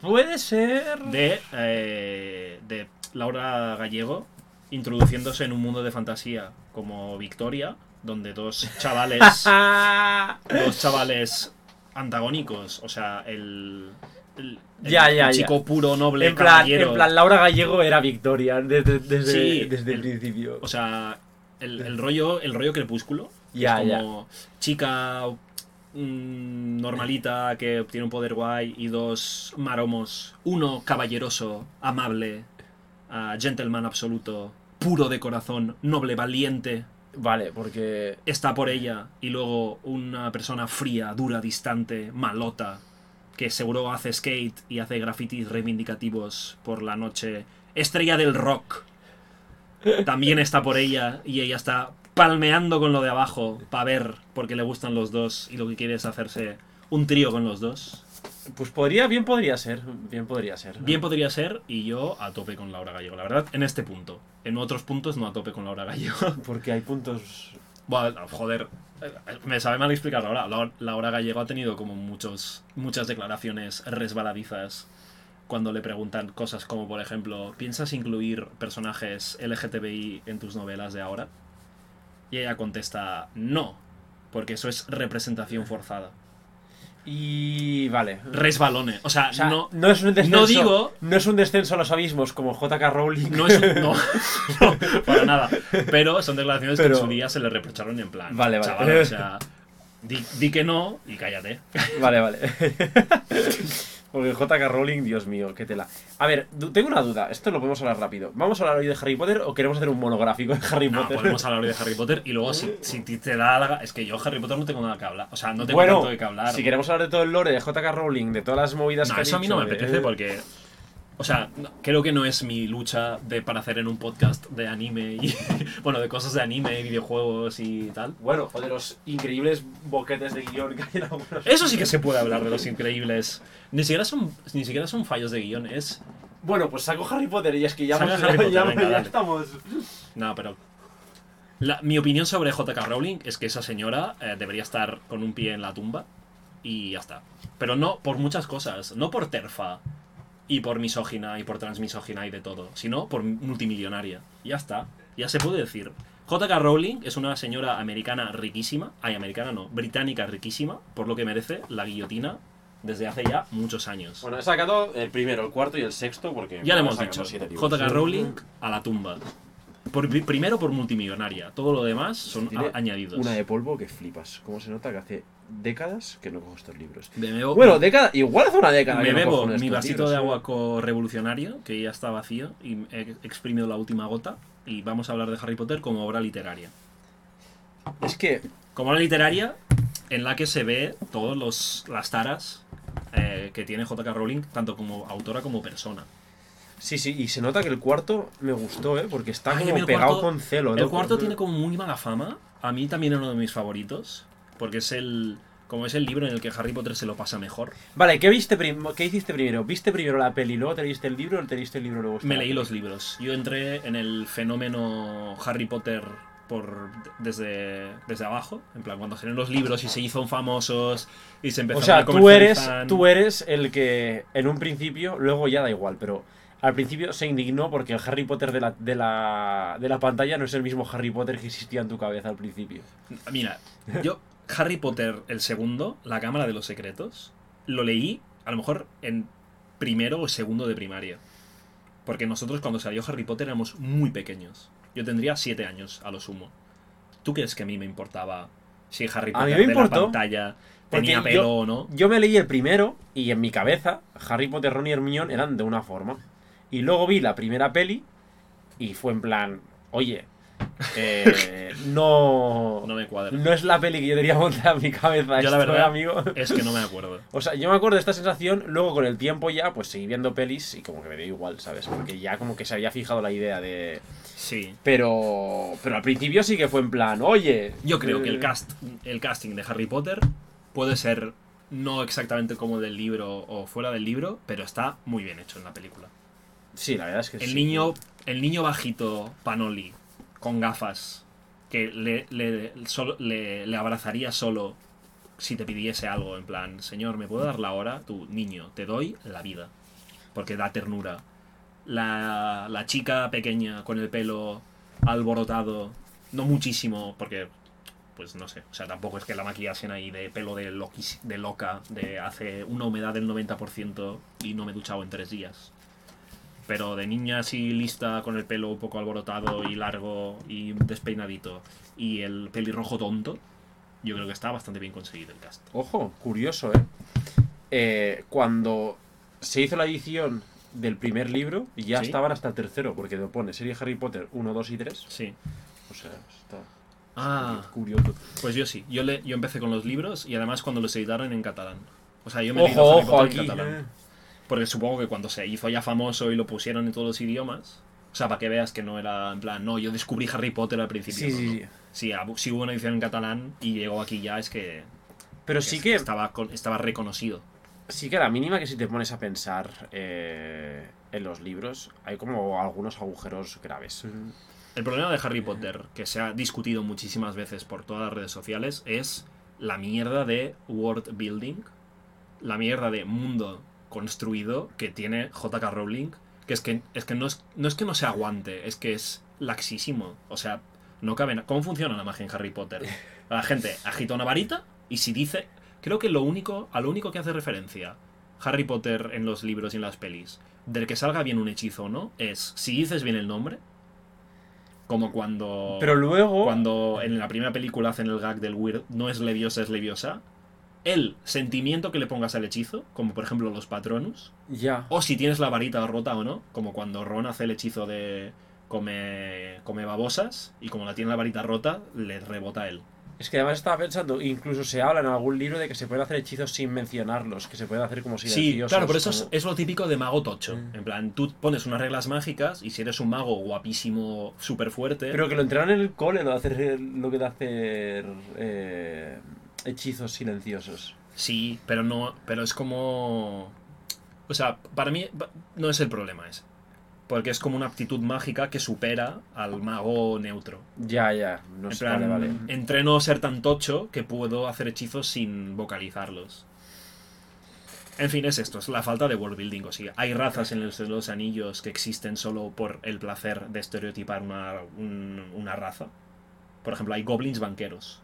Puede ser.
de, eh, de Laura Gallego introduciéndose en un mundo de fantasía como Victoria, donde dos chavales, *laughs* dos chavales antagónicos, o sea, el, el- el-
Ya, ya,
el
ya.
chico puro, noble,
en, plan,
caballero,
en plan, Laura Gallego era Victoria desde, desde,
Sí,
desde el, principio.
o sea, el, el rollo, el rollo crepúsculo,
Ya,
es como chica mm, normalita que obtiene un poder guay y dos maromos, uno caballeroso, amable, ah, gentleman absoluto, puro de corazón, noble, valiente,
Vale, porque.
está por ella. Y luego una persona fría, dura, distante, malota, que seguro hace skate y hace grafitis reivindicativos por la noche, estrella del rock, también está por ella y ella está palmeando con lo de abajo para ver porque le gustan los dos y lo que quiere es hacerse un trío con los dos.
Pues podría, bien podría ser. Bien podría ser.
Bien podría ser y yo a tope con Laura Gallego, la verdad, en este punto. En otros puntos no a tope con Laura Gallego. *laughs*
Porque hay puntos.
Bueno, joder, me sabe mal explicarlo ahora. Lau- Laura Gallego ha tenido como muchos, muchas declaraciones resbaladizas cuando le preguntan cosas como, por ejemplo, ¿piensas incluir personajes LGTBI en tus novelas de ahora? Y ella contesta, no, porque eso es representación forzada.
Y vale.
resbalone. O sea,
O sea,
no,
no, es un descenso.
no digo-
no es un descenso a los abismos como JK Rowling.
no es un- no, *laughs* no, para nada. Pero son declaraciones
Pero-
que en su día se le reprocharon en plan.
Vale, vale.
"Chaval, o sea, di, di que no y cállate.
Vale, vale. *laughs* Porque JK Rowling, Dios mío, qué tela. A ver, tengo una duda. Esto lo podemos hablar rápido. ¿Vamos a hablar hoy de Harry Potter o queremos hacer un monográfico de Harry
No,
Potter?
podemos hablar hoy de Harry Potter y luego si, si ti- te da la Es que yo Harry Potter no tengo nada que hablar. O sea, no tengo
bueno,
tanto de que hablar.
si queremos hablar de todo el lore de JK Rowling, de todas las movidas
No,
que ha
eso a mí no me
de-
apetece porque. O sea, no- creo que no es mi lucha de, para hacer en un podcast de anime y. *laughs* bueno, de cosas de anime, videojuegos y tal.
Bueno, o de los increíbles boquetes de guion que hay en algunos.
Eso sí que se puede hablar de los increíbles. Ni siquiera son, ni siquiera son fallos de guion, es.
Bueno, pues saco Harry Potter y es que ya, hemos-
Potter,
ya-
venga,
ya
dale.
estamos.
No, pero. La- mi opinión sobre J.K. Rowling es que esa señora eh, debería estar con un pie en la tumba y ya está. Pero no por muchas cosas. No por terfa y por misógina y por transmisógina y de todo, sino por multimillonaria. Ya está. Ya se puede decir. J.K. Rowling es una señora americana riquísima. Ay, americana no, británica riquísima, por lo que merece la guillotina desde hace ya muchos años.
Bueno, he sacado el primero, el cuarto y el sexto porque.
Ya le
he
hemos
sacado
dicho. J.K. Rowling a la tumba. Por, primero por multimillonaria. Todo lo demás son
Tiene
añadidos.
Una de polvo que flipas. ¿Cómo se nota que hace décadas que no cojo estos libros?
Bebo,
Bueno, década, igual hace una década.
me
que no
bebo
cojo
mi vasito
libros,
de
¿eh?
agua co-revolucionario, que ya está vacío, y he exprimido la última gota. Y vamos a hablar de Harry Potter como obra literaria.
Es que.
Como obra literaria en la que se ve todas las taras eh, que tiene J.K. Rowling, tanto como autora como persona.
Sí, sí, y se nota que el cuarto me gustó, ¿eh? Porque está
Ay,
como
el
pegado
cuarto-
con celo.
El
¿no?
cuarto tiene como muy mala fama. A mí también es uno de mis favoritos. Porque es el. Como es el libro en el que Harry Potter se lo pasa mejor.
Vale, ¿qué, viste ¿qué hiciste primero? ¿Viste primero la peli, luego te leíste el libro o te leíste el libro luego?
Me leí los libros. Yo entré en el fenómeno Harry Potter por desde, desde abajo. En plan, cuando salieron los libros y se hizo famosos y se empezó
O sea,
a
tú eres, tú eres el que en un principio, luego ya da igual, pero al principio se indignó porque el Harry Potter de la, de la, de la pantalla no es el mismo Harry Potter que existía en tu cabeza al principio.
Mira, yo, Harry Potter, el segundo, La Cámara de los Secretos, lo leí a lo mejor en primero o segundo de primaria. Porque nosotros cuando salió Harry Potter éramos muy pequeños. Yo tendría siete años a lo sumo. ¿Tú crees que a mí me importaba si Harry
A mí
Potter
me
de la pantalla tenía
yo-
pelo o no?
Yo me leí el primero y en mi cabeza Harry Potter, Ron y Hermione eran de una forma. Y luego vi la primera peli y fue en plan, oye, eh, *laughs* no,
No me cuadra.
no es la peli que yo tenía montada en mi cabeza.
Yo la
esto,
verdad-
¿eh, amigo.
Es que no me acuerdo. *laughs*
O sea, yo me acuerdo de esta sensación, luego con el tiempo ya, pues seguí viendo pelis y como que me dio igual, ¿sabes? Porque ya como que se había fijado la idea de...
Sí.
Pero... Pero al principio sí que fue en plan, oye...
Yo creo que el
eh,
cast, el casting de Harry Potter puede ser no exactamente como del libro o fuera del libro, pero está muy bien hecho en la película.
Sí, la verdad es que
El
sí.
niño, el niño bajito, Panoli, con gafas, que le, le, solo- le, abrazaría solo si te pidiese algo, en plan, señor, ¿me puedo dar la hora? Tu niño, te doy la vida. Porque da ternura. La, la chica pequeña con el pelo alborotado, no muchísimo, porque, pues no sé, o sea, tampoco es que la maquillasen ahí de pelo de, de loca, de hace una humedad del 90% y no me he duchado en tres días pero de niña así lista con el pelo un poco alborotado y largo y despeinadito y el pelirrojo tonto, yo creo que está bastante bien conseguido el cast.
Ojo, curioso, ¿eh? Eh, Cuando se hizo la edición del primer libro, ya
Sí.
estaban hasta el tercero, porque te pone serie Harry Potter 1, 2 y 3.
Sí.
O sea, está
Ah,
curioso.
pues yo sí. Yo, le, yo empecé con los libros y además cuando los editaron en catalán. O sea, yo me he
Ojo,
Harry
ojo,
Potter
aquí.
en catalán. Porque supongo que cuando se hizo ya famoso y lo pusieron en todos los idiomas, o sea, para que veas que no era en plan, no, yo descubrí Harry Potter al principio.
Sí,
no,
sí,
no.
sí.
Si, hubo una edición en catalán y llegó aquí ya es que,
Pero
que
sí
es-
que,
estaba, con- estaba reconocido.
sí que a la mínima que si te pones a pensar eh, en los libros, hay como algunos agujeros graves.
El problema de Harry Potter, que se ha discutido muchísimas veces por todas las redes sociales, es la mierda de world building, la mierda de mundo construido que tiene JK Rowling, que es que, es que no, es, no es que no se aguante, es que es laxísimo. O sea, no cabe na- ¿Cómo funciona la magia en Harry Potter? La gente agita una varita y si dice Creo que lo único, a lo único que hace referencia Harry Potter en los libros y en las pelis, del que salga bien un hechizo o no, es si dices bien el nombre, como cuando...
Pero luego.
Cuando en la primera película hacen el gag del Weird, no es leviosa, es leviosa. El sentimiento que le pongas al hechizo, como por ejemplo los patronus,
Ya.
o si tienes la varita rota o no, como cuando Ron hace el hechizo de come, come babosas, y como la tiene la varita rota, le rebota a él.
Es que además estaba pensando, incluso se habla en algún libro de que se pueden hacer hechizos sin mencionarlos, que se pueden hacer como
Sí,
silenciosos.
claro, pero eso es, lo típico de mago tocho.
Mm.
En plan, tú pones unas reglas mágicas y si eres un mago guapísimo, súper fuerte,
Pero que lo entrenan en el cole, lo de hacer lo que de hacer eh, hechizos silenciosos.
sí, pero no, pero es como, o sea, para mí no es el problema ese, porque es como una aptitud mágica que supera al mago neutro.
Ya, ya. No
En plan,
vale, vale.
entreno ser tan tocho que puedo hacer hechizos sin vocalizarlos. En fin, es esto, es la falta de world building. O sea, hay razas en los, anillos que existen solo por el placer de estereotipar una, un- una raza. Por ejemplo, hay goblins banqueros.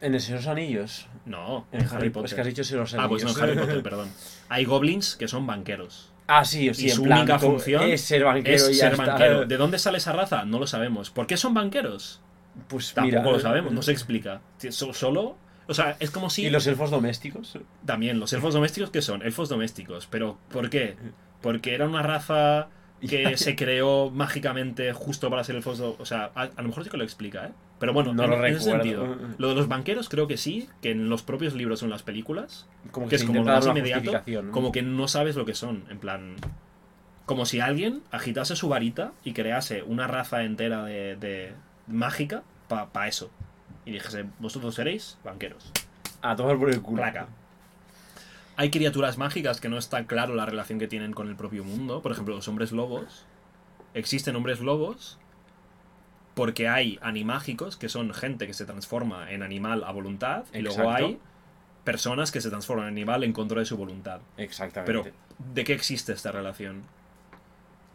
En esos anillos.
No,
En Harry Potter. Es que has dicho si los
Ah, pues no, en
anillos.
Harry Potter, *laughs* perdón. Hay goblins que son banqueros.
Ah, sí, sí,
Y
en
su
plan,
única función
es ser banquero
es
y ya
ser
está.
banquero. ¿De dónde sale esa raza? No lo sabemos. ¿Por qué son banqueros?
Pues
Tampoco
mira,
lo sabemos, no se explica. So- Solo. O sea, es como si.
¿Y los elfos domésticos?
También, los elfos domésticos, ¿qué son? Elfos domésticos. ¿Pero por qué? Porque era una raza *laughs* que se creó mágicamente justo para ser elfos. O sea, a, a lo mejor sí que lo explica, ¿eh? Pero bueno,
No
en,
lo
en ese sentido. Lo de los banqueros creo que sí, que en los propios libros o en las películas,
Como
que es
se
como lo más inmediato,
¿no?
como que no sabes lo que son. En plan. Como si alguien agitase su varita y crease una raza entera de, de mágica para eso. Y dijese, vosotros seréis banqueros.
A tomar por el culo.
Placa. Hay criaturas mágicas que no está claro la relación que tienen con el propio mundo. Por ejemplo, los hombres lobos. Existen hombres lobos porque hay animágicos, que son gente que se transforma en animal a voluntad. Y luego hay personas que se transforman en animal en contra de su voluntad.
Exactamente.
Pero, ¿de qué existe esta relación?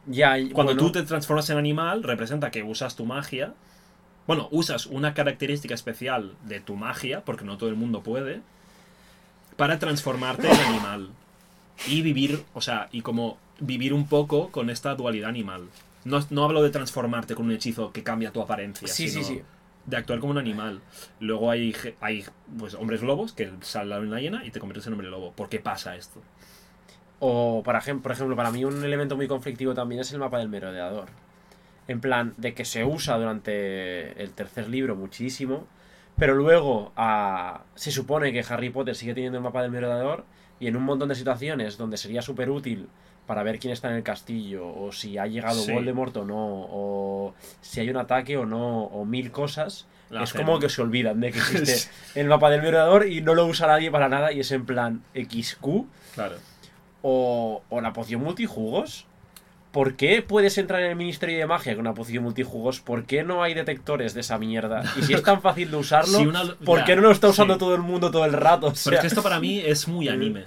ya,
Cuando
bueno,
tú te transformas en animal, representa que usas tu magia. Bueno, usas una característica especial de tu magia, porque no todo el mundo puede, para transformarte en animal. Y vivir, o sea, y como vivir un poco con esta dualidad animal. No, no hablo de transformarte con un hechizo que cambia tu apariencia,
Sí, sí,
sino
sí.
de actuar como un animal. Luego hay, hay pues, hombres lobos que salen en la llena y te conviertes en hombre lobo. ¿Por qué pasa esto?
O, por ejemplo, por ejemplo, para mí un elemento muy conflictivo también es el mapa del merodeador. En plan, de que se usa durante el tercer libro muchísimo, pero luego ah, se supone que Harry Potter sigue teniendo el mapa del merodeador y en un montón de situaciones donde sería súper útil para ver quién está en el castillo, o si ha llegado
Sí.
Voldemort o no, o si hay un ataque o no, o mil cosas,
La
es como que se olvidan de que *laughs* existe el mapa del merodeador y no lo usa nadie para nada y es en plan XQ
Claro.
o, o la poción multijugos. ¿Por qué puedes entrar en el Ministerio de Magia con una poción multijugos? ¿Por qué no hay detectores de esa mierda? Y si es tan fácil de *laughs* usarlo,
Si una-
¿por
ya,
qué no lo está usando
sí.
todo el mundo todo el rato? O
Pero es que esto para mí es muy *laughs* anime.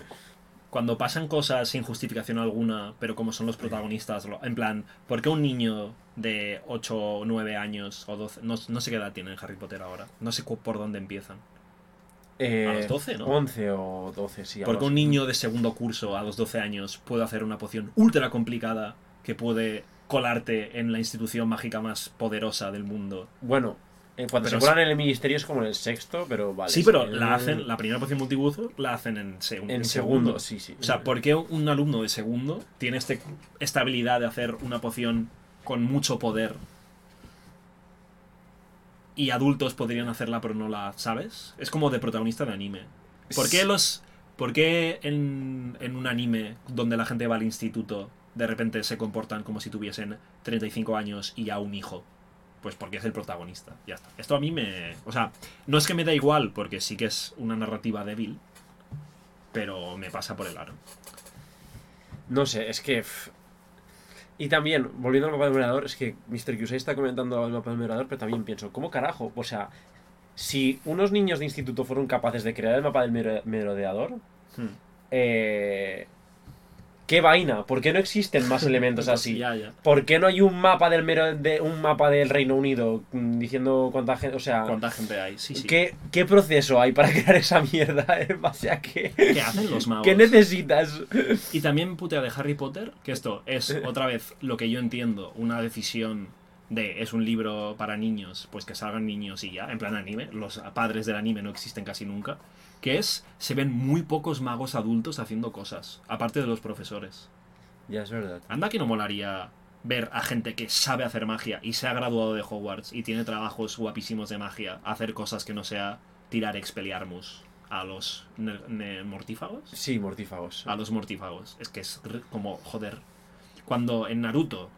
Cuando pasan cosas sin justificación alguna, pero como son los protagonistas, en plan, ¿por qué un niño de 8 o 9 años o 12, no, no sé qué edad tiene Harry Potter ahora, no sé por dónde empiezan?
eh,
a los 12, ¿no?
11 o 12, sí.
Porque
algo
un niño de segundo curso a los 12 años puede hacer una poción ultra complicada que puede colarte en la institución mágica más poderosa del mundo.
Bueno, en cuanto
Pero
se cuelan en el Ministerio es como en el sexto, pero vale.
sí, pero la hacen, la primera poción multibuzo la hacen en, seg-
En segundo, sí, sí.
O sea, ¿por qué un alumno de segundo tiene este, esta habilidad de hacer una poción con mucho poder? Y adultos podrían hacerla, pero no la sabes. Es como de protagonista de anime. ¿Por qué los. ¿Por qué en, en un anime donde la gente va al instituto de repente se comportan como si tuviesen 35 años y ya un hijo? Pues porque es el protagonista. Ya está. Esto a mí me. O sea, no es que me da igual, porque sí que es una narrativa débil. Pero me pasa por el aro.
No sé, es que. Y también, volviendo al mapa del merodeador, es que Mr. Kusei está comentando el mapa del merodeador, pero también pienso, ¿cómo carajo? O sea, si unos niños de instituto fueron capaces de crear el mapa del mero- merodeador,
Hmm.
eh, ¿Qué vaina? ¿Por qué no existen más elementos *laughs* así?
Ya, ya.
¿Por qué no hay un mapa del mero, de, un mapa del Reino Unido mm, diciendo cuánta gente, o sea,
¿Cuánta gente hay? Sí, sí.
¿qué, qué proceso hay para *laughs* crear esa mierda *laughs* en base a qué?
¿Qué hacen los magos?
¿Qué necesitas?
Y también putea de Harry Potter, que esto es otra vez lo que yo entiendo, una decisión de es un libro para niños, pues que salgan niños y ya, en plan anime, los padres del anime no existen casi nunca, que es, se ven muy pocos magos adultos haciendo cosas, aparte de los profesores.
Ya es verdad.
Anda que no molaría ver a gente que sabe hacer magia y se ha graduado de Hogwarts y tiene trabajos guapísimos de magia, hacer cosas que no sea tirar Expelliarmus a los mortífagos.
Sí, mortífagos.
A los mortífagos. Es que es como, joder. Cuando en Naruto,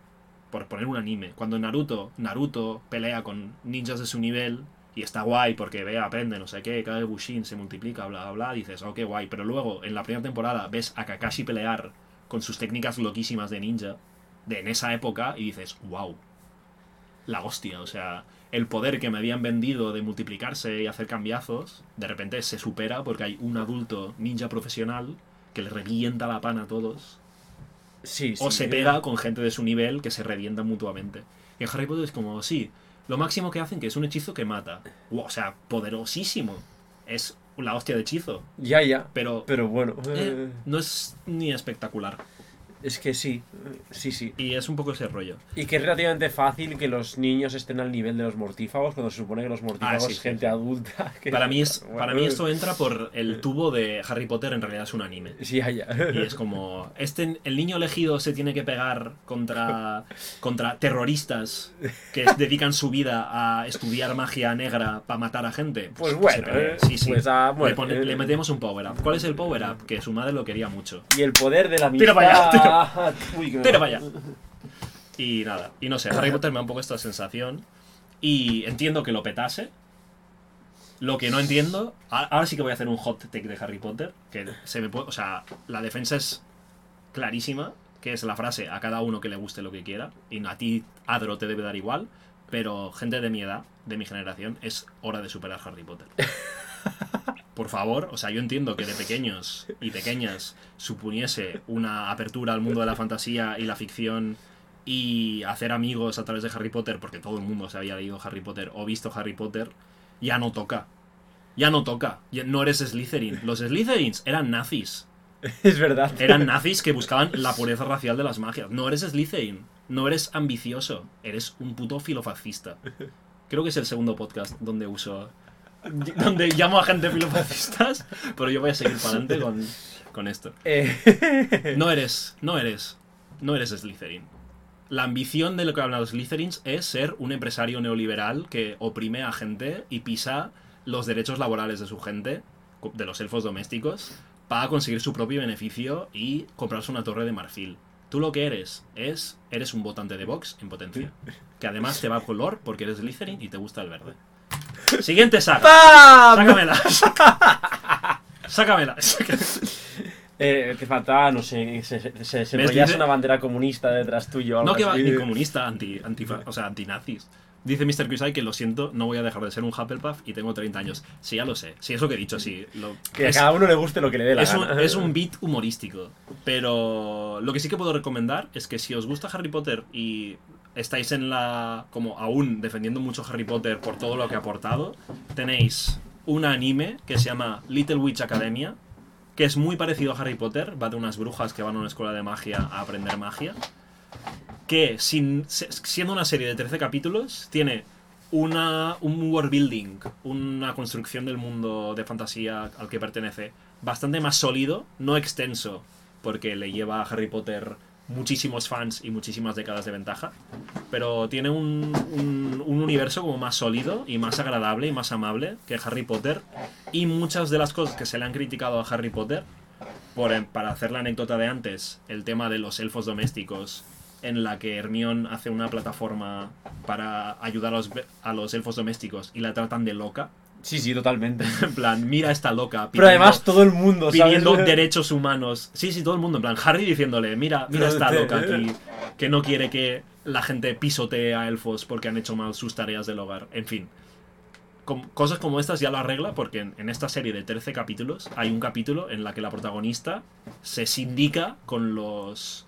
por poner un anime, cuando Naruto, Naruto pelea con ninjas de su nivel y está guay porque ve, aprende, no sé qué, cada Bushin se multiplica, bla, bla, bla, dices, oh, qué guay. Pero luego, en la primera temporada, ves a Kakashi pelear con sus técnicas loquísimas de ninja de en esa época y dices, wow. La hostia, o sea, el poder que me habían vendido de multiplicarse y hacer cambiazos, de repente se supera porque hay un adulto ninja profesional que le revienta la pana a todos.
Sí, sí.
O se pega con gente de su nivel que se revientan mutuamente. Y en Harry Potter es como, sí, lo máximo que hacen que es un hechizo que mata. Wow, o sea, poderosísimo. Es la hostia de hechizo.
Ya, ya.
Pero
Pero bueno.
eh,
eh,
no es ni espectacular.
Es que sí. Sí, sí.
Y es un poco ese rollo.
Y que es relativamente fácil que los niños estén al nivel de los mortífagos cuando se supone que los mortífagos
Ah, sí,
es gente
sí.
adulta. *laughs* que-
Para mí, es,
Bueno, *laughs*
para mí esto entra por el tubo de Harry Potter, en realidad es un anime.
Sí, ya, ya.
Y es como, este, el niño elegido se tiene que pegar contra, contra terroristas que *laughs* dedican su vida a estudiar magia negra para matar a gente.
Pues
se
bueno, eh,
sí, sí.
pues
le, pone- le metemos un power up. ¿Cuál es el power up? Que su madre lo quería mucho.
Y el poder de la amistad.
Tira para allá, *laughs*
me
Tira
va-
para allá. Y nada, y no sé, Harry Potter me da un poco esta sensación. Y entiendo que lo petase. Lo que no entiendo, ahora sí que voy a hacer un hot take de Harry Potter, que se me puede, o sea, la defensa es clarísima, que es la frase a cada uno que le guste lo que quiera, y a ti, Adro, te debe dar igual, pero gente de mi edad, de mi generación, es hora de superar Harry Potter. *laughs* Por favor, o sea, yo entiendo que de pequeños y pequeñas suponiese una apertura al mundo de la fantasía y la ficción y hacer amigos a través de Harry Potter, porque todo el mundo se había leído Harry Potter o visto Harry Potter, ya no toca. Ya no toca. No eres Slytherin. Los Slytherins eran nazis. *laughs*
Es verdad.
Eran nazis que buscaban la pureza racial de las magias. No eres Slytherin. No eres ambicioso. Eres un puto filofascista. Creo que es el segundo podcast donde uso. Donde llamo a gente filofascistas. Pero yo voy a seguir para adelante con, con esto.
Eh,
No eres. No eres. No eres Slytherin. La ambición de lo que hablan los Slytherins es ser un empresario neoliberal que oprime a gente y pisa los derechos laborales de su gente, de los elfos domésticos, para conseguir su propio beneficio y comprarse una torre de marfil. Tú lo que eres es, eres un votante de Vox en potencia. Que además te va a color porque eres Slytherin y te gusta el verde. Siguiente saga.
¡Pam!
Sácamela. *laughs* Sácamela. *laughs*
Eh, te faltaba, no sé, se, se, se, se
¿Ves?
enrollase
Dice-
una bandera comunista detrás tuyo. algo
No que va ni comunista, anti, anti, o sea, antinazis. Dice Mr. Cusai que lo siento, no voy a dejar de ser un Hufflepuff y tengo 30 años. Sí, ya lo sé. Sí, es lo que he dicho, sí. Lo-
Que
es,
a cada uno le guste lo que le dé la
es un,
gana.
es un beat humorístico. Pero lo que sí que puedo recomendar es que si os gusta Harry Potter y estáis en la. como aún defendiendo mucho Harry Potter por todo lo que ha aportado, tenéis un anime que se llama Little Witch Academia, que es muy parecido a Harry Potter, va de unas brujas que van a una escuela de magia a aprender magia, que sin, siendo una serie de 13 capítulos, tiene una, un world building, una construcción del mundo de fantasía al que pertenece bastante más sólido, no extenso, porque le lleva a Harry Potter muchísimos fans y muchísimas décadas de ventaja, pero tiene un, un- un universo como más sólido y más agradable y más amable que Harry Potter y muchas de las cosas que se le han criticado a Harry Potter, por, para hacer la anécdota de antes, el tema de los elfos domésticos, en la que Hermione hace una plataforma para ayudar a los elfos domésticos y la tratan de loca.
Sí, sí, totalmente. *laughs*
En plan, mira esta loca.
Pero además todo el mundo, ¿sabes?
pidiendo derechos humanos. Sí, sí, todo el mundo. En plan, Harry diciéndole, mira, mira esta loca aquí, que no quiere que la gente pisotee a elfos porque han hecho mal sus tareas del hogar. En fin. com- cosas como estas ya lo arregla porque en, en esta serie de 13 capítulos hay un capítulo en la que la protagonista se sindica con los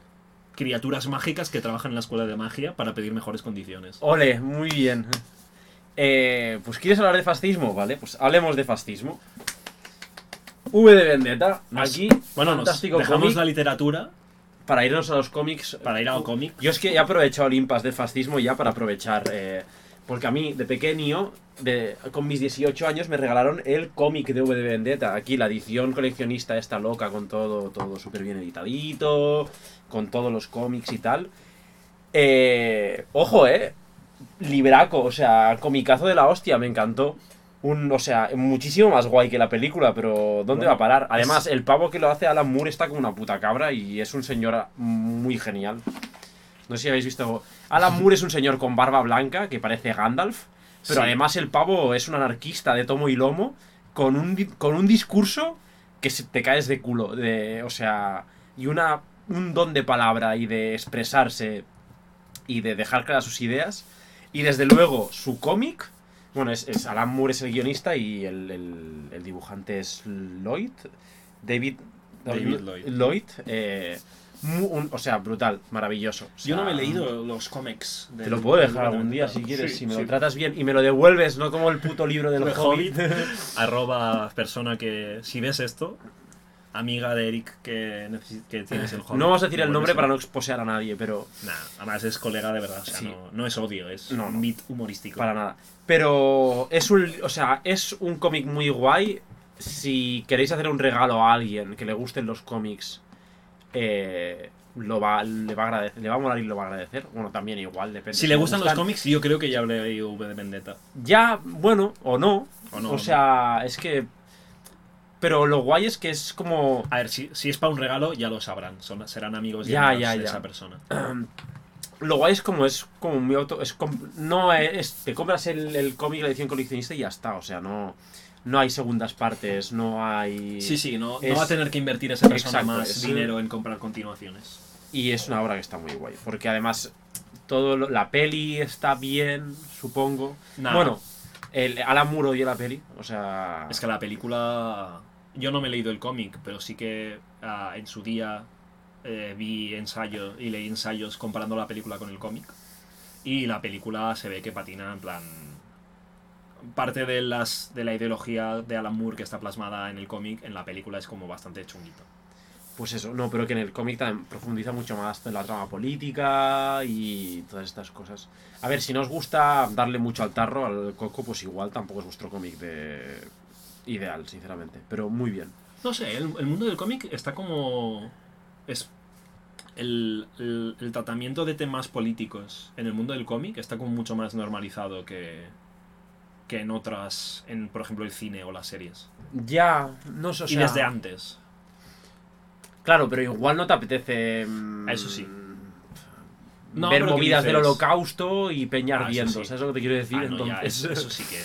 criaturas mágicas que trabajan en la escuela de magia para pedir mejores condiciones.
Ole, muy bien. Eh, pues ¿quieres hablar de fascismo? Vale, pues hablemos de fascismo. V de Vendetta, aquí,
bueno, nos dejamos
cómic,
la literatura
para irnos a los cómics.
para ir al cómic.
Yo es que he aprovechado el impasse del fascismo ya para aprovechar. eh, porque a mí, de pequeño, de, con mis 18 años, me regalaron el cómic de V de Vendetta. Aquí la edición coleccionista esta loca, con todo, todo súper bien editadito, con todos los cómics y tal. Eh, ojo, eh. Libraco, o sea, comicazo de la hostia, me encantó. Un, o sea, muchísimo más guay que la película, pero ¿dónde
Bueno,
va a parar? Además, el pavo que lo hace Alan Moore está como una puta cabra y es un señor muy genial. No sé si habéis visto. Alan Moore es un señor con barba blanca que parece Gandalf, pero
Sí.
además el pavo es un anarquista de tomo y lomo con un, con un discurso que se- te caes de culo. De, o sea, y una, un don de palabra y de expresarse y de dejar claras sus ideas. Y desde luego, su cómic. Bueno, es, es Alan Moore es el guionista y el, el- el dibujante es Lloyd. David,
David Lloyd.
Lloyd. eh, un- o sea, brutal, maravilloso. O
Yo no me he leído los cómics.
Te lo puedo dejar algún día si quieres,
Sí,
si me
sí.
lo tratas bien y me lo devuelves, no como el puto libro del *laughs*
El
Hobbit. *laughs*
Arroba persona que, si ves esto, amiga de Eric que, que tienes el Hobbit.
no vamos a decir el nombre para no exposear a nadie, pero
Nah, además es colega de verdad, o sea,
Sí.
no, no es odio, es
No,
un beat humorístico.
para nada. Pero es un, o sea, es un cómic muy guay. Si queréis hacer un regalo a alguien que le gusten los cómics, eh, lo va, le va a agradecer, le va a molar y lo va a agradecer. Bueno, también igual, depende.
Si le gustan los cómics, yo creo que ya habré leído V de Vendetta.
Ya, bueno, o no.
O no,
o
no.
sea, es que. Pero lo guay es que es como.
A ver, si, si es para un regalo, ya lo sabrán. Son, serán amigos
Ya, ya,
de
ya.
esa persona.
Lo guay es como es como muy auto. Es no es. Te compras el, el cómic, la edición coleccionista y ya está. O sea, no. No hay segundas partes, no hay.
Sí, sí, no,
Es-
no va a tener que invertir esa persona
Exacto,
más
es-
dinero en comprar continuaciones.
Y es una obra que está muy guay. Porque además. Todo lo- la peli está bien, supongo.
Nah,
Bueno, el Alan Moore odia la peli. O sea.
Es que la película. Yo no me he leído el cómic, pero sí que ah, en su día eh, vi ensayo y leí ensayos comparando la película con el cómic. Y la película se ve que patina en plan. Parte de, las, de la ideología de Alan Moore que está plasmada en el cómic, en la película es como bastante chunguito.
Pues eso, no, pero que en el cómic también profundiza mucho más en la trama política y todas estas cosas. A ver, si no os gusta darle mucho al tarro, al coco, pues igual tampoco es vuestro cómic de ideal, sinceramente. Pero muy bien.
No sé, el, el mundo del cómic está como. Es. El, el- el tratamiento de temas políticos en el mundo del cómic está como mucho más normalizado que. que en otras. en por ejemplo el cine o las series.
Ya, no sé, o
y
sea,
desde antes.
Claro, pero igual no te apetece. mm,
Eso sí. No,
ver
pero ¿qué
movidas del holocausto y peña
Ah, eso
ardiendo.
sí.
¿Sabes lo que te quiero decir?
Ah, no, ya,
Entonces-
eso, eso sí que.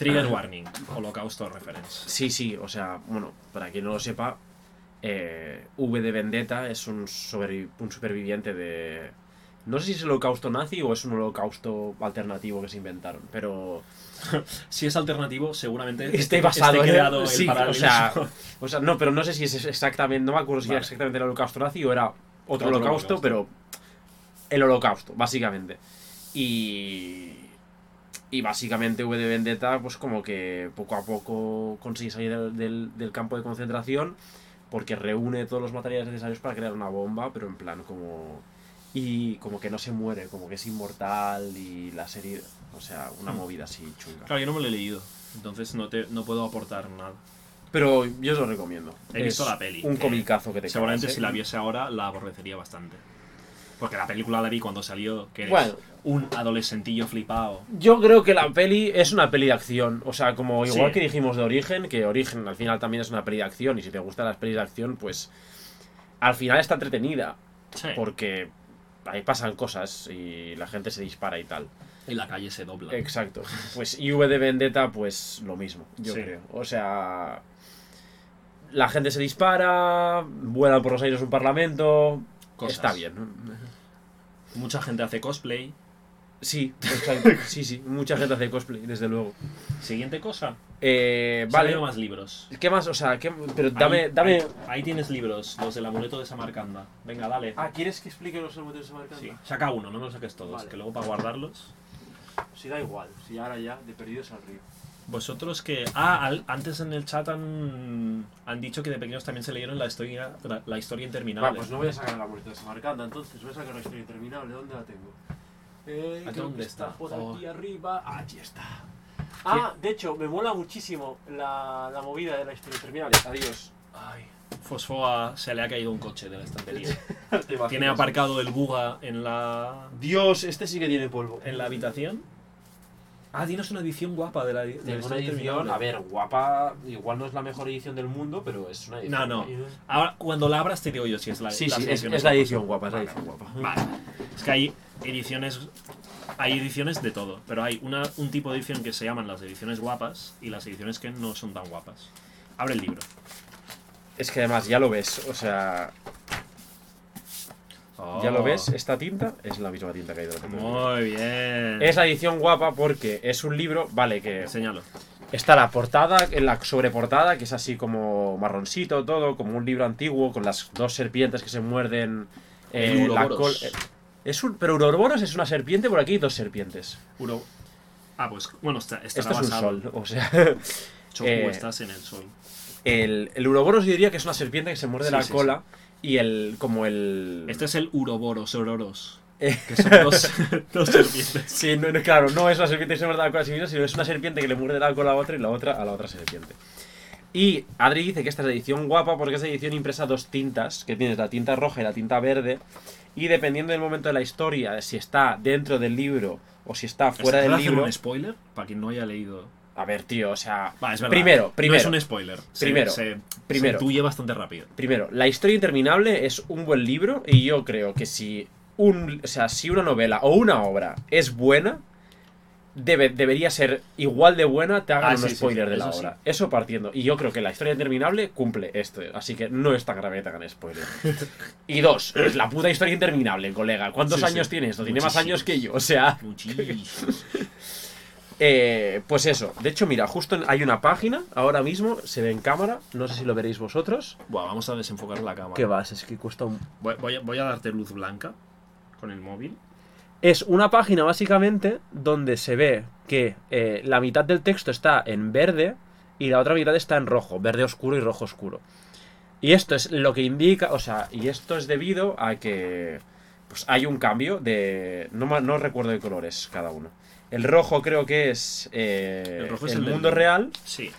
Trigger warning, holocausto reference.
Sí, sí, o sea, bueno, para quien no lo sepa, eh, V de Vendetta es un, sobrevi- un superviviente de... No sé si es el holocausto nazi o es un holocausto alternativo que se inventaron, pero... *laughs*
Si es alternativo, seguramente
Esté basado
esté
en el...
el
Sí, o sea, o sea, no, pero no sé si es exactamente... No me acuerdo si
Vale.
era exactamente el holocausto nazi o era otro,
Otro
holocausto,
holocausto.
pero... El holocausto, básicamente. Y... Y básicamente V de Vendetta, pues como que poco a poco consigue salir del, del- del campo de concentración porque reúne todos los materiales necesarios para crear una bomba, pero en plan como... Y como que no se muere, como que es inmortal y la serie... O sea, una
Hmm.
movida así chunga.
Claro, yo no me lo he leído, entonces no, te, no puedo aportar nada.
Pero yo os lo recomiendo.
He visto
Es
la peli,
Un
que
comicazo que te
Seguramente
cagas, ¿eh?
si la viese ahora la aborrecería bastante. Porque la película la vi cuando salió, que eres
Bueno.
un adolescentillo flipado.
Yo creo que la peli es una peli de acción. O sea, como igual
Sí.
que dijimos de Origen, que Origen al final también es una peli de acción. Y si te gustan las pelis de acción, pues al final está entretenida.
Sí.
Porque ahí pasan cosas y la gente se dispara y tal.
Y la calle se dobla.
Exacto. Pues y V de Vendetta, pues lo mismo, yo
Sí.
creo. O sea, la gente se dispara, vuelan por los aires un parlamento.
Cosas.
Está bien.
Mucha gente hace cosplay.
Sí, exacto. *laughs* sí, sí. Mucha gente hace cosplay, desde luego.
Siguiente cosa.
Eh,
Vale. más libros.
¿Qué más? O sea, ¿qué- pero dame.
Ahí-
dame...
Ahí, ahí tienes libros, los del amuleto de Samarcanda. Venga, dale.
Ah, ¿quieres que explique los amuletos de Samarcanda?
Sí, saca uno, no me lo saques todos,
Vale.
que luego para guardarlos.
Si da igual, si ahora ya, de perdidos al río.
Vosotros que. Ah, al- antes en el chat han, han dicho que de pequeños también se leyeron la historia, la, la historia interminable.
Va, pues no voy a sacar el amuleto de Samarcanda, entonces voy a sacar la historia interminable. ¿Dónde la tengo? Eh,
¿Aquí
creo
dónde
está?
está?
Por
Oh.
aquí arriba. Aquí está. Ah, de hecho, me mola muchísimo la, la movida de la historia interminable. Adiós.
Ay, Fosfoa se le ha caído un coche de la estantería. *laughs*
¿Te
Tiene aparcado el buga en la,
Dios, este sí que tiene polvo.
en la habitación. Ah, tienes una edición guapa de la, de la
Tengo una
historia
edición, a ver, guapa, igual no es la mejor edición del mundo, pero es una edición.
No, no. Ahora, cuando la abras te digo yo si es la
Sí,
las
sí, es, es la edición guapa, es la edición guapa.
Vale. Es que hay ediciones. Hay ediciones de todo, pero hay una, un tipo de edición que se llaman las ediciones guapas y las ediciones que no son tan guapas. Abre el libro.
Es que además ya lo ves, o sea, ya lo ves, esta tinta es la misma tinta que hay de la tinta.
Muy bien.
Es la edición guapa porque es un libro, vale, que
Enséñalo.
está la portada, en la sobreportada, que es así como marroncito todo, como un libro antiguo, con las dos serpientes que se muerden. eh,
El
la col- eh, es un, pero Uroboros es una serpiente, por aquí hay dos serpientes.
Uro- Ah, pues bueno, está,
Esto es un sol, o sea,
Choco, *laughs*
Eh,
estás en el sol.
el, el Uroboros yo diría que es una serpiente que se muerde
Sí,
la
sí,
cola y el, como el...
Este es el Uroboros, Ororos.
Eh.
Que son dos, *laughs* *laughs* dos serpientes.
Sí, no, no, claro, no es una serpiente que se muerde la cola a sí misma, sino es una serpiente que le muerde la cola a otra y la otra a la otra serpiente. Y Adri dice que esta es la edición guapa porque es la edición impresa dos tintas, que tienes la tinta roja y la tinta verde, y dependiendo del momento de la historia, si está dentro del libro o si está fuera
¿Puedo
del libro...
un spoiler? Para quien no haya leído.
A ver, tío, o sea...
Va, es verdad.
primero, primero,
No es un spoiler. Se-
Primero,
Se,
primero.
Se intuye bastante rápido.
Primero, La historia interminable es un buen libro y yo creo que si un, o sea, si una novela o una obra es buena, debe, debería ser igual de buena, te hagan
Ah,
un
sí,
spoiler
sí,
de la
eso
obra. Eso partiendo. Y yo creo que la historia interminable cumple esto, así que no es tan grave que te hagan spoiler. *laughs* y dos, es la puta historia interminable, colega. ¿Cuántos años tiene esto? Tiene más años que yo, o sea... *laughs* Eh, pues eso, de hecho, mira, justo en- hay una página ahora mismo, se ve en cámara, no sé si lo veréis vosotros.
Buah, vamos a desenfocar la cámara.
¿Qué vas? Es que cuesta un
Voy, voy a, voy a darte luz blanca con el móvil.
Es una página básicamente donde se ve que eh, la mitad del texto está en verde y la otra mitad está en rojo, verde oscuro y rojo oscuro. Y esto es lo que indica, o sea, y esto es debido a que pues hay un cambio de... No, ma- no recuerdo de colores cada uno. El rojo creo que es eh,
El rojo es
el, mundo real
Sí.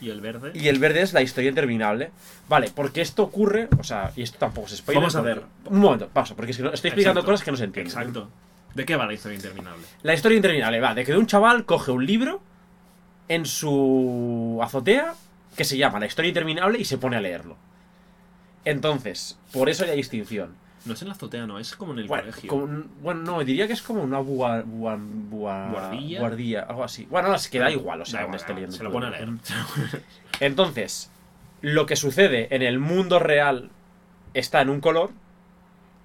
¿Y el verde?
y el verde es la historia interminable. Vale, porque esto ocurre, o sea, y esto tampoco es spoiler.
Vamos a ver.
Un momento, paso, porque es que no- estoy explicando
Exacto.
cosas que no se entienden.
Exacto. ¿De qué va la historia interminable?
La historia interminable va de que un chaval coge un libro en su azotea que se llama La historia interminable y se pone a leerlo. Entonces, por eso hay distinción.
No es en la azotea, no, es como en el
Bueno,
colegio.
como bueno, no, diría que es como una bua- bua- bua-
¿Guardilla?
guardilla, algo así. Bueno, no, es que da igual, o sea, donde esté leyendo.
Se lo pone a leer. *laughs*
Entonces, lo que sucede en el mundo real está en un color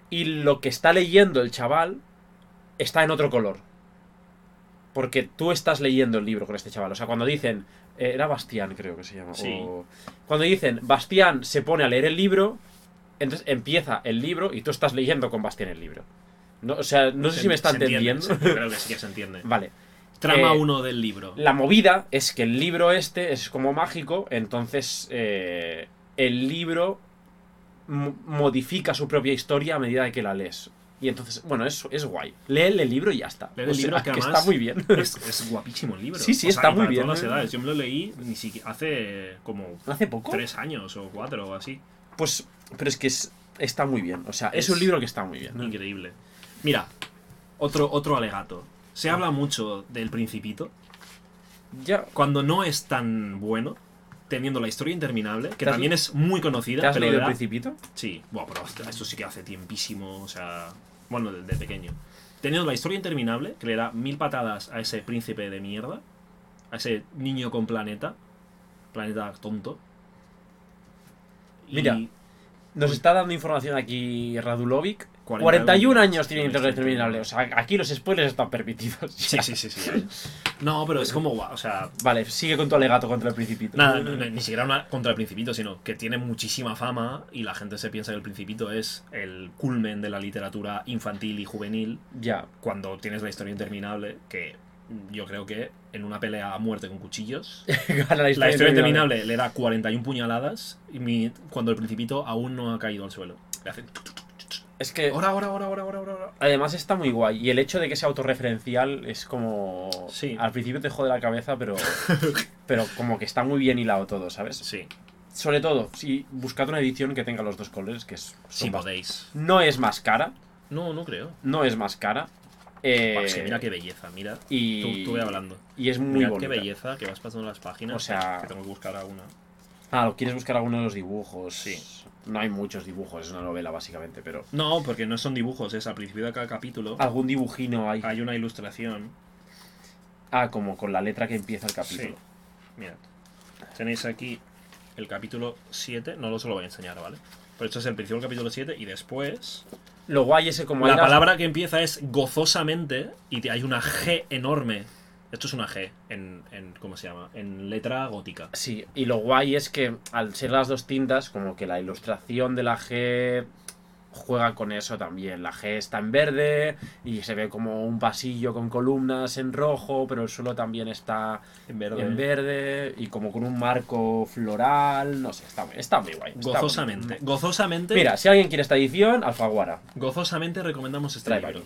y lo que está leyendo el chaval está en otro color. Porque tú estás leyendo el libro con este chaval. O sea, cuando dicen. eh, Era Bastián, creo que se llama.
Sí.
o- cuando dicen Bastián se pone a leer el libro, entonces empieza el libro y tú estás leyendo con Bastián el libro. No, o sea, no sé si me está
entiende,
entendiendo.
se- creo que sí que se entiende. *laughs*
vale.
Trama
Eh,
1 del libro.
La movida es que el libro este es como mágico, entonces eh, el libro mo- modifica su propia historia a medida que la lees. Y entonces, bueno, es, es guay. Lee el libro y ya está.
Lee
O
el
sea,
libro que además
está muy bien.
Es, *laughs* es guapísimo el libro.
Sí, sí,
O sea,
está muy
para
bien,
todas las
¿eh?
edades. Yo me lo leí ni siquiera hace como
¿Hace poco?
tres años o cuatro o así.
Pues, pero es que es- está muy bien. O sea, es,
Es-
un libro que está muy bien.
Increíble. Mira, otro, otro alegato. Se habla mucho del Principito.
Ya.
Cuando no es tan bueno, teniendo la historia interminable, que
¿Te has-
también es muy conocida.
¿Te has
pero
leído
le
el Principito?
Sí, bueno, pero esto, esto sí que hace tiempísimo, o sea, bueno, de, de pequeño. Teniendo la historia interminable, que le da mil patadas a ese príncipe de mierda, a ese niño con planeta, planeta tonto. Y-
Mira. Nos
Uy.
está dando información aquí Radulovic 41 años tiene
Internet
internet terminable. O sea, aquí los spoilers están permitidos.
Sí, sí, sí, sí. No, pero es como, guau, o sea,
Vale, sigue con tu alegato contra el Principito.
Nada, no- no- ni siquiera una contra el Principito, sino que tiene muchísima fama y la gente se piensa que el Principito es el culmen de la literatura infantil y juvenil
Ya.
cuando tienes la historia interminable, que yo creo que en una pelea a muerte con cuchillos, *laughs* la historia interminable le da 41 puñaladas y mi- cuando el Principito aún no ha caído al suelo. Le hace...
Es que
Ahora, ahora, ahora, ahora, ahora, ahora.
además está muy guay. Y el hecho de que sea autorreferencial es como.
Sí.
Al principio te jode la cabeza, pero. *laughs* pero como que está muy bien hilado todo, ¿sabes?
Sí,
Sobre todo, si buscad una edición que tenga los dos colores, que es.
si podéis.
No es más cara.
No, no creo.
No es más cara. Eh,
Buah, es que mira qué belleza, mira.
y,
Tú, hablando.
y es muy
Mira
bonita.
qué belleza que vas pasando las páginas.
O sea-
que tengo que buscar alguna.
Ah, ¿quieres buscar alguno de los dibujos?
Sí.
No hay muchos dibujos, es una novela básicamente, pero.
No, porque no son dibujos, es al principio de cada capítulo.
Algún dibujino hay.
Hay una ilustración.
Ah, como con la letra que empieza el capítulo.
Sí. Mirad. Tenéis aquí el capítulo 7. No lo se lo voy a enseñar, ¿vale? Pero esto es el principio del capítulo 7 y después.
Lo guay es que como
la
hay las-
palabra que empieza es gozosamente y hay una G enorme. Esto es una G en, en. ¿Cómo se llama? En letra gótica.
Sí, y lo guay es que al ser las dos tintas, como que la ilustración de la G juega con eso también. La G está en verde y se ve como un pasillo con columnas en rojo, pero el suelo también está
En verde.
en verde y como con un marco floral. No sé, está, está muy guay. está
Gozosamente. Gozosamente.
Mira, si alguien quiere esta edición, Alfaguara.
Gozosamente recomendamos este libro.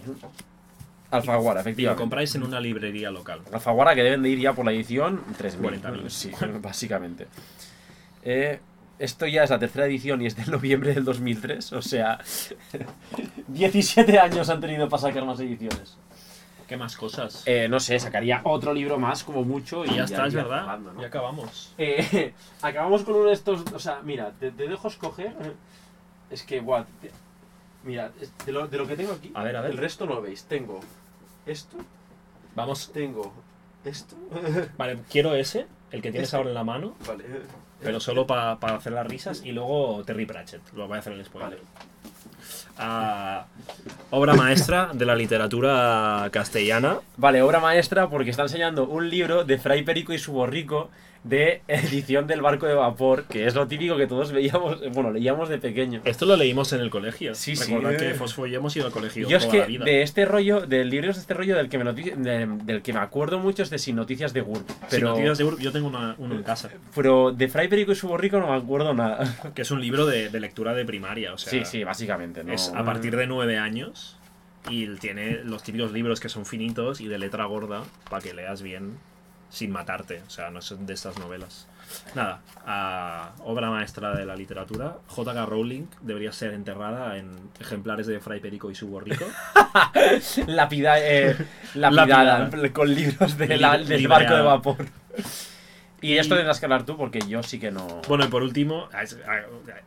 Alfaguara,
Y lo
efectivamente.
compráis en una librería local.
Alfaguara que deben de ir ya por la edición 3.000.
40.000.
Sí, *laughs* básicamente. Eh, esto ya es la tercera edición y es del noviembre del 2003. O sea, *laughs* 17 años han tenido para sacar más ediciones.
¿Qué más cosas?
Eh, no sé, sacaría otro libro más como mucho y,
y ya está, es verdad.
acabando, ¿no?
Ya acabamos.
Eh, *laughs* acabamos con uno de estos. O sea, mira, te, te dejo escoger. Es que, guau. te- mira, de lo, de lo que tengo aquí,
A ver, a ver.
el resto no lo veis. Tengo esto,
Vamos.
tengo esto. *laughs*
Vale, quiero ese, el que tienes
Ese.
ahora en la mano,
vale.
Pero solo para hacer las risas. Y luego Terry Pratchett, lo voy a hacer el spoiler. Ah, obra maestra de la literatura castellana.
Vale, obra maestra porque está enseñando un libro de Fray Perico y su borrico de edición del barco de vapor, que es lo típico que todos veíamos, bueno, leíamos de pequeño.
Esto lo leímos en el colegio.
Sí, sí.
Recordad que Fosfo y yo hemos ido al colegio
Yo es que
la vida.
de este rollo, del libro de este rollo del que me, de- del que me acuerdo mucho es de Sin Noticias de.
Sin
Pero,
noticias de Ur- yo tengo una- uno en casa,
pero de Fray Perico y su borrico no me acuerdo nada.
que es un libro de, de lectura de primaria. O sea,
sí, sí, básicamente. ¿no?
Es a partir de nueve años y tiene los típicos libros que son finitos y de letra gorda para que leas bien sin matarte. O sea, no son de estas novelas. Nada, a obra maestra de la literatura, J.K. Rowling debería ser enterrada en ejemplares de Fray Perico y su borrico. *laughs*
Lapida- eh, lapidada,
Lapidada.
con libros de la- del barco de vapor. Y, esto tendrás que hablar tú porque yo sí que no.
Bueno, y por último,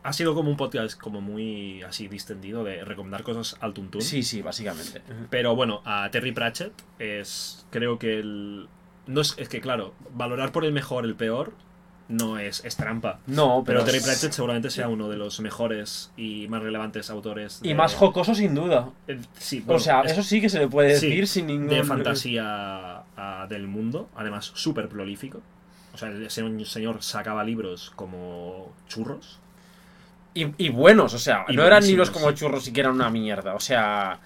ha, sido como un podcast como muy así distendido de recomendar cosas al tuntún.
Sí, sí, básicamente.
Pero bueno, a Terry Pratchett es. Creo que el. No es, es que, claro, valorar por el mejor el peor no es, es trampa.
No, pero.
Pero Terry Pratchett seguramente sea uno de los mejores y más relevantes autores.
Y más jocoso sin duda.
eh, Sí,
o
bueno,
sea,
es
eso sí que se le puede
sí,
decir sin ningún.
de fantasía del mundo, además súper prolífico. O sea, ese señor sacaba libros como churros.
Y, y buenos, o sea,
Y
no eran libros como churros y que eran una mierda. O sea,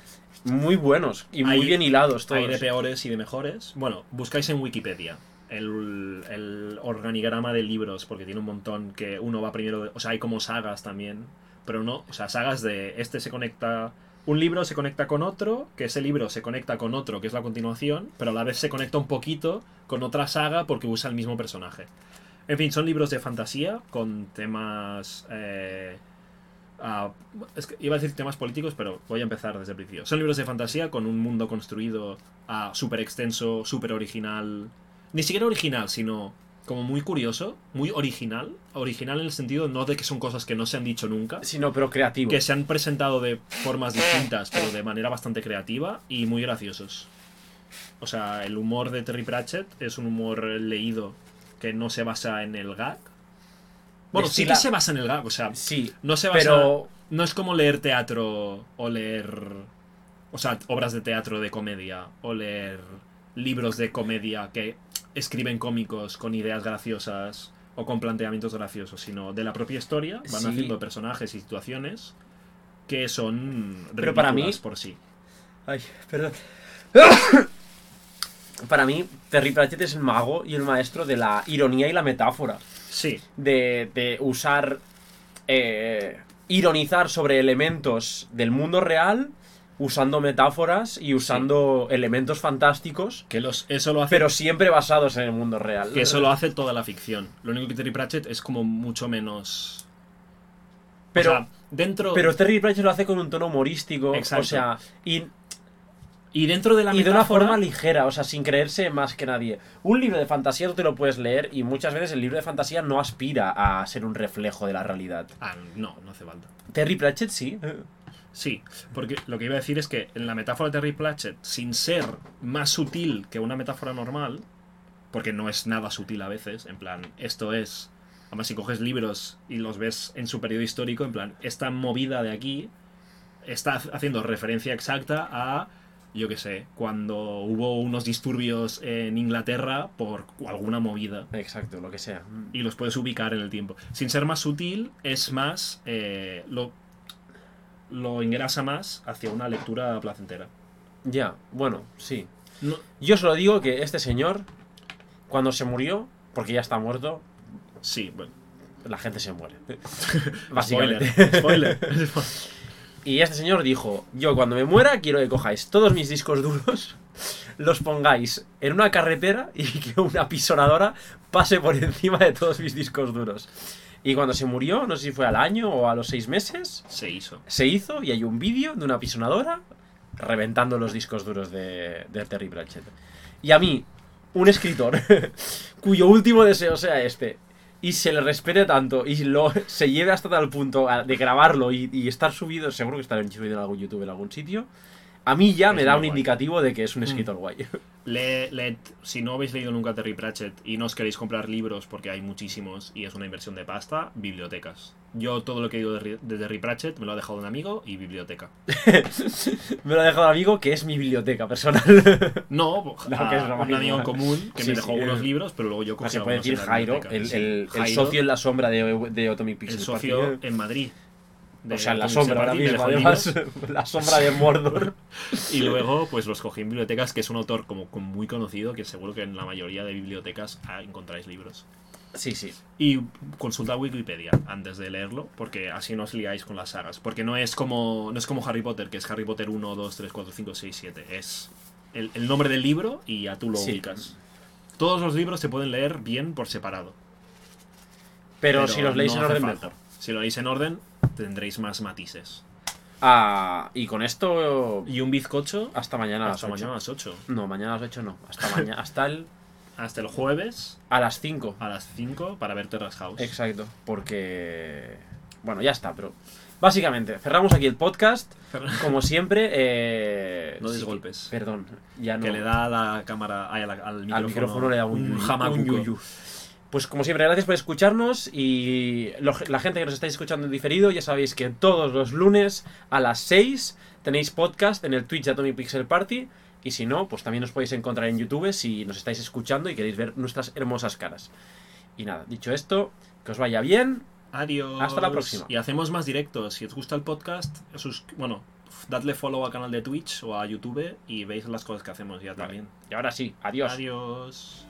muy buenos y muy
Hay-
bien hilados todos.
Hay de peores y de mejores. Bueno, buscáis en Wikipedia el, el organigrama de libros, porque tiene un montón que uno va primero. de- o sea, hay como sagas también. Pero no, o sea, sagas de este se conecta. Un libro se conecta con otro, que ese libro se conecta con otro, que es la continuación, pero a la vez se conecta un poquito con otra saga porque usa el mismo personaje. En fin, son libros de fantasía con temas. eh, ah, es iba a decir temas políticos, pero voy a empezar desde el principio. Son libros de fantasía con un mundo construido ah, súper extenso, súper original. Ni siquiera original, sino como muy curioso, muy original. Original en el sentido no de que son cosas que no se han dicho nunca,
Sino, pero creativo.
que se han presentado de formas distintas, pero de manera bastante creativa y muy graciosos. O sea, el humor de Terry Pratchett es un humor leído que no se basa en el gag. Bueno, sí que se basa en el gag, o sea,
Sí,
no se basa...
pero
No es como leer teatro o leer. O sea, obras de teatro de comedia o leer libros de comedia que escriben cómicos con ideas graciosas o con planteamientos graciosos, sino de la propia historia van
Sí.
haciendo personajes y situaciones que son
Pero para mí-
por sí.
Ay, perdón. *coughs* Para mí, Terry Pratchett es el mago y el maestro de la ironía y la metáfora.
Sí,
De, de usar. eh, ironizar sobre elementos del mundo real usando metáforas y usando elementos fantásticos,
que los, eso lo hace
pero siempre basados en el mundo real.
Que eso lo hace toda la ficción. Lo único que Terry Pratchett es como mucho menos.
Pero-
o sea, dentro.
Pero Terry Pratchett lo hace con un tono humorístico,
Exacto.
o sea, y,
y dentro de la
y de una forma ligera, o sea, sin creerse más que nadie. Un libro de fantasía tú te lo puedes leer y muchas veces el libro de fantasía no aspira a ser un reflejo de la realidad.
Ah, no, no hace falta.
Terry Pratchett sí.
Sí, porque lo que iba a decir es que en la metáfora de Terry Pratchett, sin ser más sutil que una metáfora normal, porque no es nada sutil a veces, en plan, esto es. Además, si coges libros y los ves en su periodo histórico, en plan, esta movida de aquí está haciendo referencia exacta a, yo qué sé, cuando hubo unos disturbios en Inglaterra por alguna movida.
Exacto, lo que sea.
y los puedes ubicar en el tiempo. Sin ser más sutil, es más. eh, lo, lo engrasa más hacia una lectura placentera.
Ya, bueno, sí.
No,
Yo solo digo que este señor, cuando se murió, porque ya está muerto,
sí, bueno.
la gente se muere. *laughs* Básicamente.
Spoiler. *laughs* spoiler.
Y este señor dijo, yo cuando me muera quiero que cojáis todos mis discos duros, *laughs* los pongáis en una carretera y que una pisonadora pase por encima de todos mis discos duros. Y cuando se murió, no sé si fue al año o a los seis meses,
Se hizo.
se hizo y hay un vídeo de una pisonadora reventando los discos duros de, de Terry Pratchett. Y a mí, un escritor *laughs* cuyo último deseo sea este y se le respete tanto y lo, se lleve hasta tal punto de grabarlo y, y estar subido, seguro que estará subido en algún YouTube en algún sitio, a mí ya
Es
me da un
guay.
indicativo de que es un escritor guay. *laughs*
Le- le- si no habéis leído nunca Terry Pratchett y no os queréis comprar libros porque hay muchísimos y es una inversión de pasta, bibliotecas. Yo todo lo que he ido de, Terry Pratchett me lo ha dejado un amigo y biblioteca. *laughs*
me lo ha dejado el amigo que es mi biblioteca personal. *laughs*
No,
No,
a-
que es
un amigo en común que
Sí,
me dejó
sí,
unos
eh.
libros, pero luego yo cogí
se puede decir Jairo, el, el- el
Jairo,
socio en la sombra de, de Atomic
El
Pixel
socio
Party.
en Madrid. De
O sea, en la sombra ahora mismo, además. La sombra de Mordor.
Y luego, pues los cogí en bibliotecas, que es un autor como, como muy conocido, que seguro que en la mayoría de bibliotecas ah, encontráis libros.
Sí, sí.
Y consulta Wikipedia antes de leerlo, porque así no os liáis con las sagas. Porque no es como, no es como Harry Potter, que es Harry Potter 1, 2, 3, 4, 5, 6, 7. Es el, el nombre del libro y ya tú lo
Sí.
ubicas. Todos los libros se pueden leer bien por separado.
Pero, si los leéis
no
en orden
falta. Si lo leéis en orden, tendréis más matices.
Ah, y con esto.
Y un bizcocho
Hasta mañana a las
hasta
8.
mañana a las 8.
No, mañana a las 8 no. Hasta *laughs* mañana. Hasta el.
Hasta el jueves
A las 5.
a las 5 para ver Terrace House.
Exacto. Porque. Bueno, ya está, pero. Básicamente, cerramos aquí el podcast. *laughs* Como siempre. Eh...
No des
sí
golpes.
Perdón, ya no.
Que le da a la cámara, ay, a la- al micrófono,
al micrófono le da un,
un.
Pues como siempre, gracias por escucharnos y lo- la gente que nos estáis escuchando en diferido, ya sabéis que todos los lunes a las 6 tenéis podcast en el Twitch de Atomic Pixel Party y si no, pues también nos podéis encontrar en YouTube si nos estáis escuchando y queréis ver nuestras hermosas caras. Y nada, dicho esto, que os vaya bien.
Adiós.
Hasta la próxima.
Y hacemos más directos. Si os gusta el podcast, sus- bueno, dadle follow al canal de Twitch o a YouTube y veis las cosas que hacemos ya también.
Y ahora sí, adiós.
Adiós.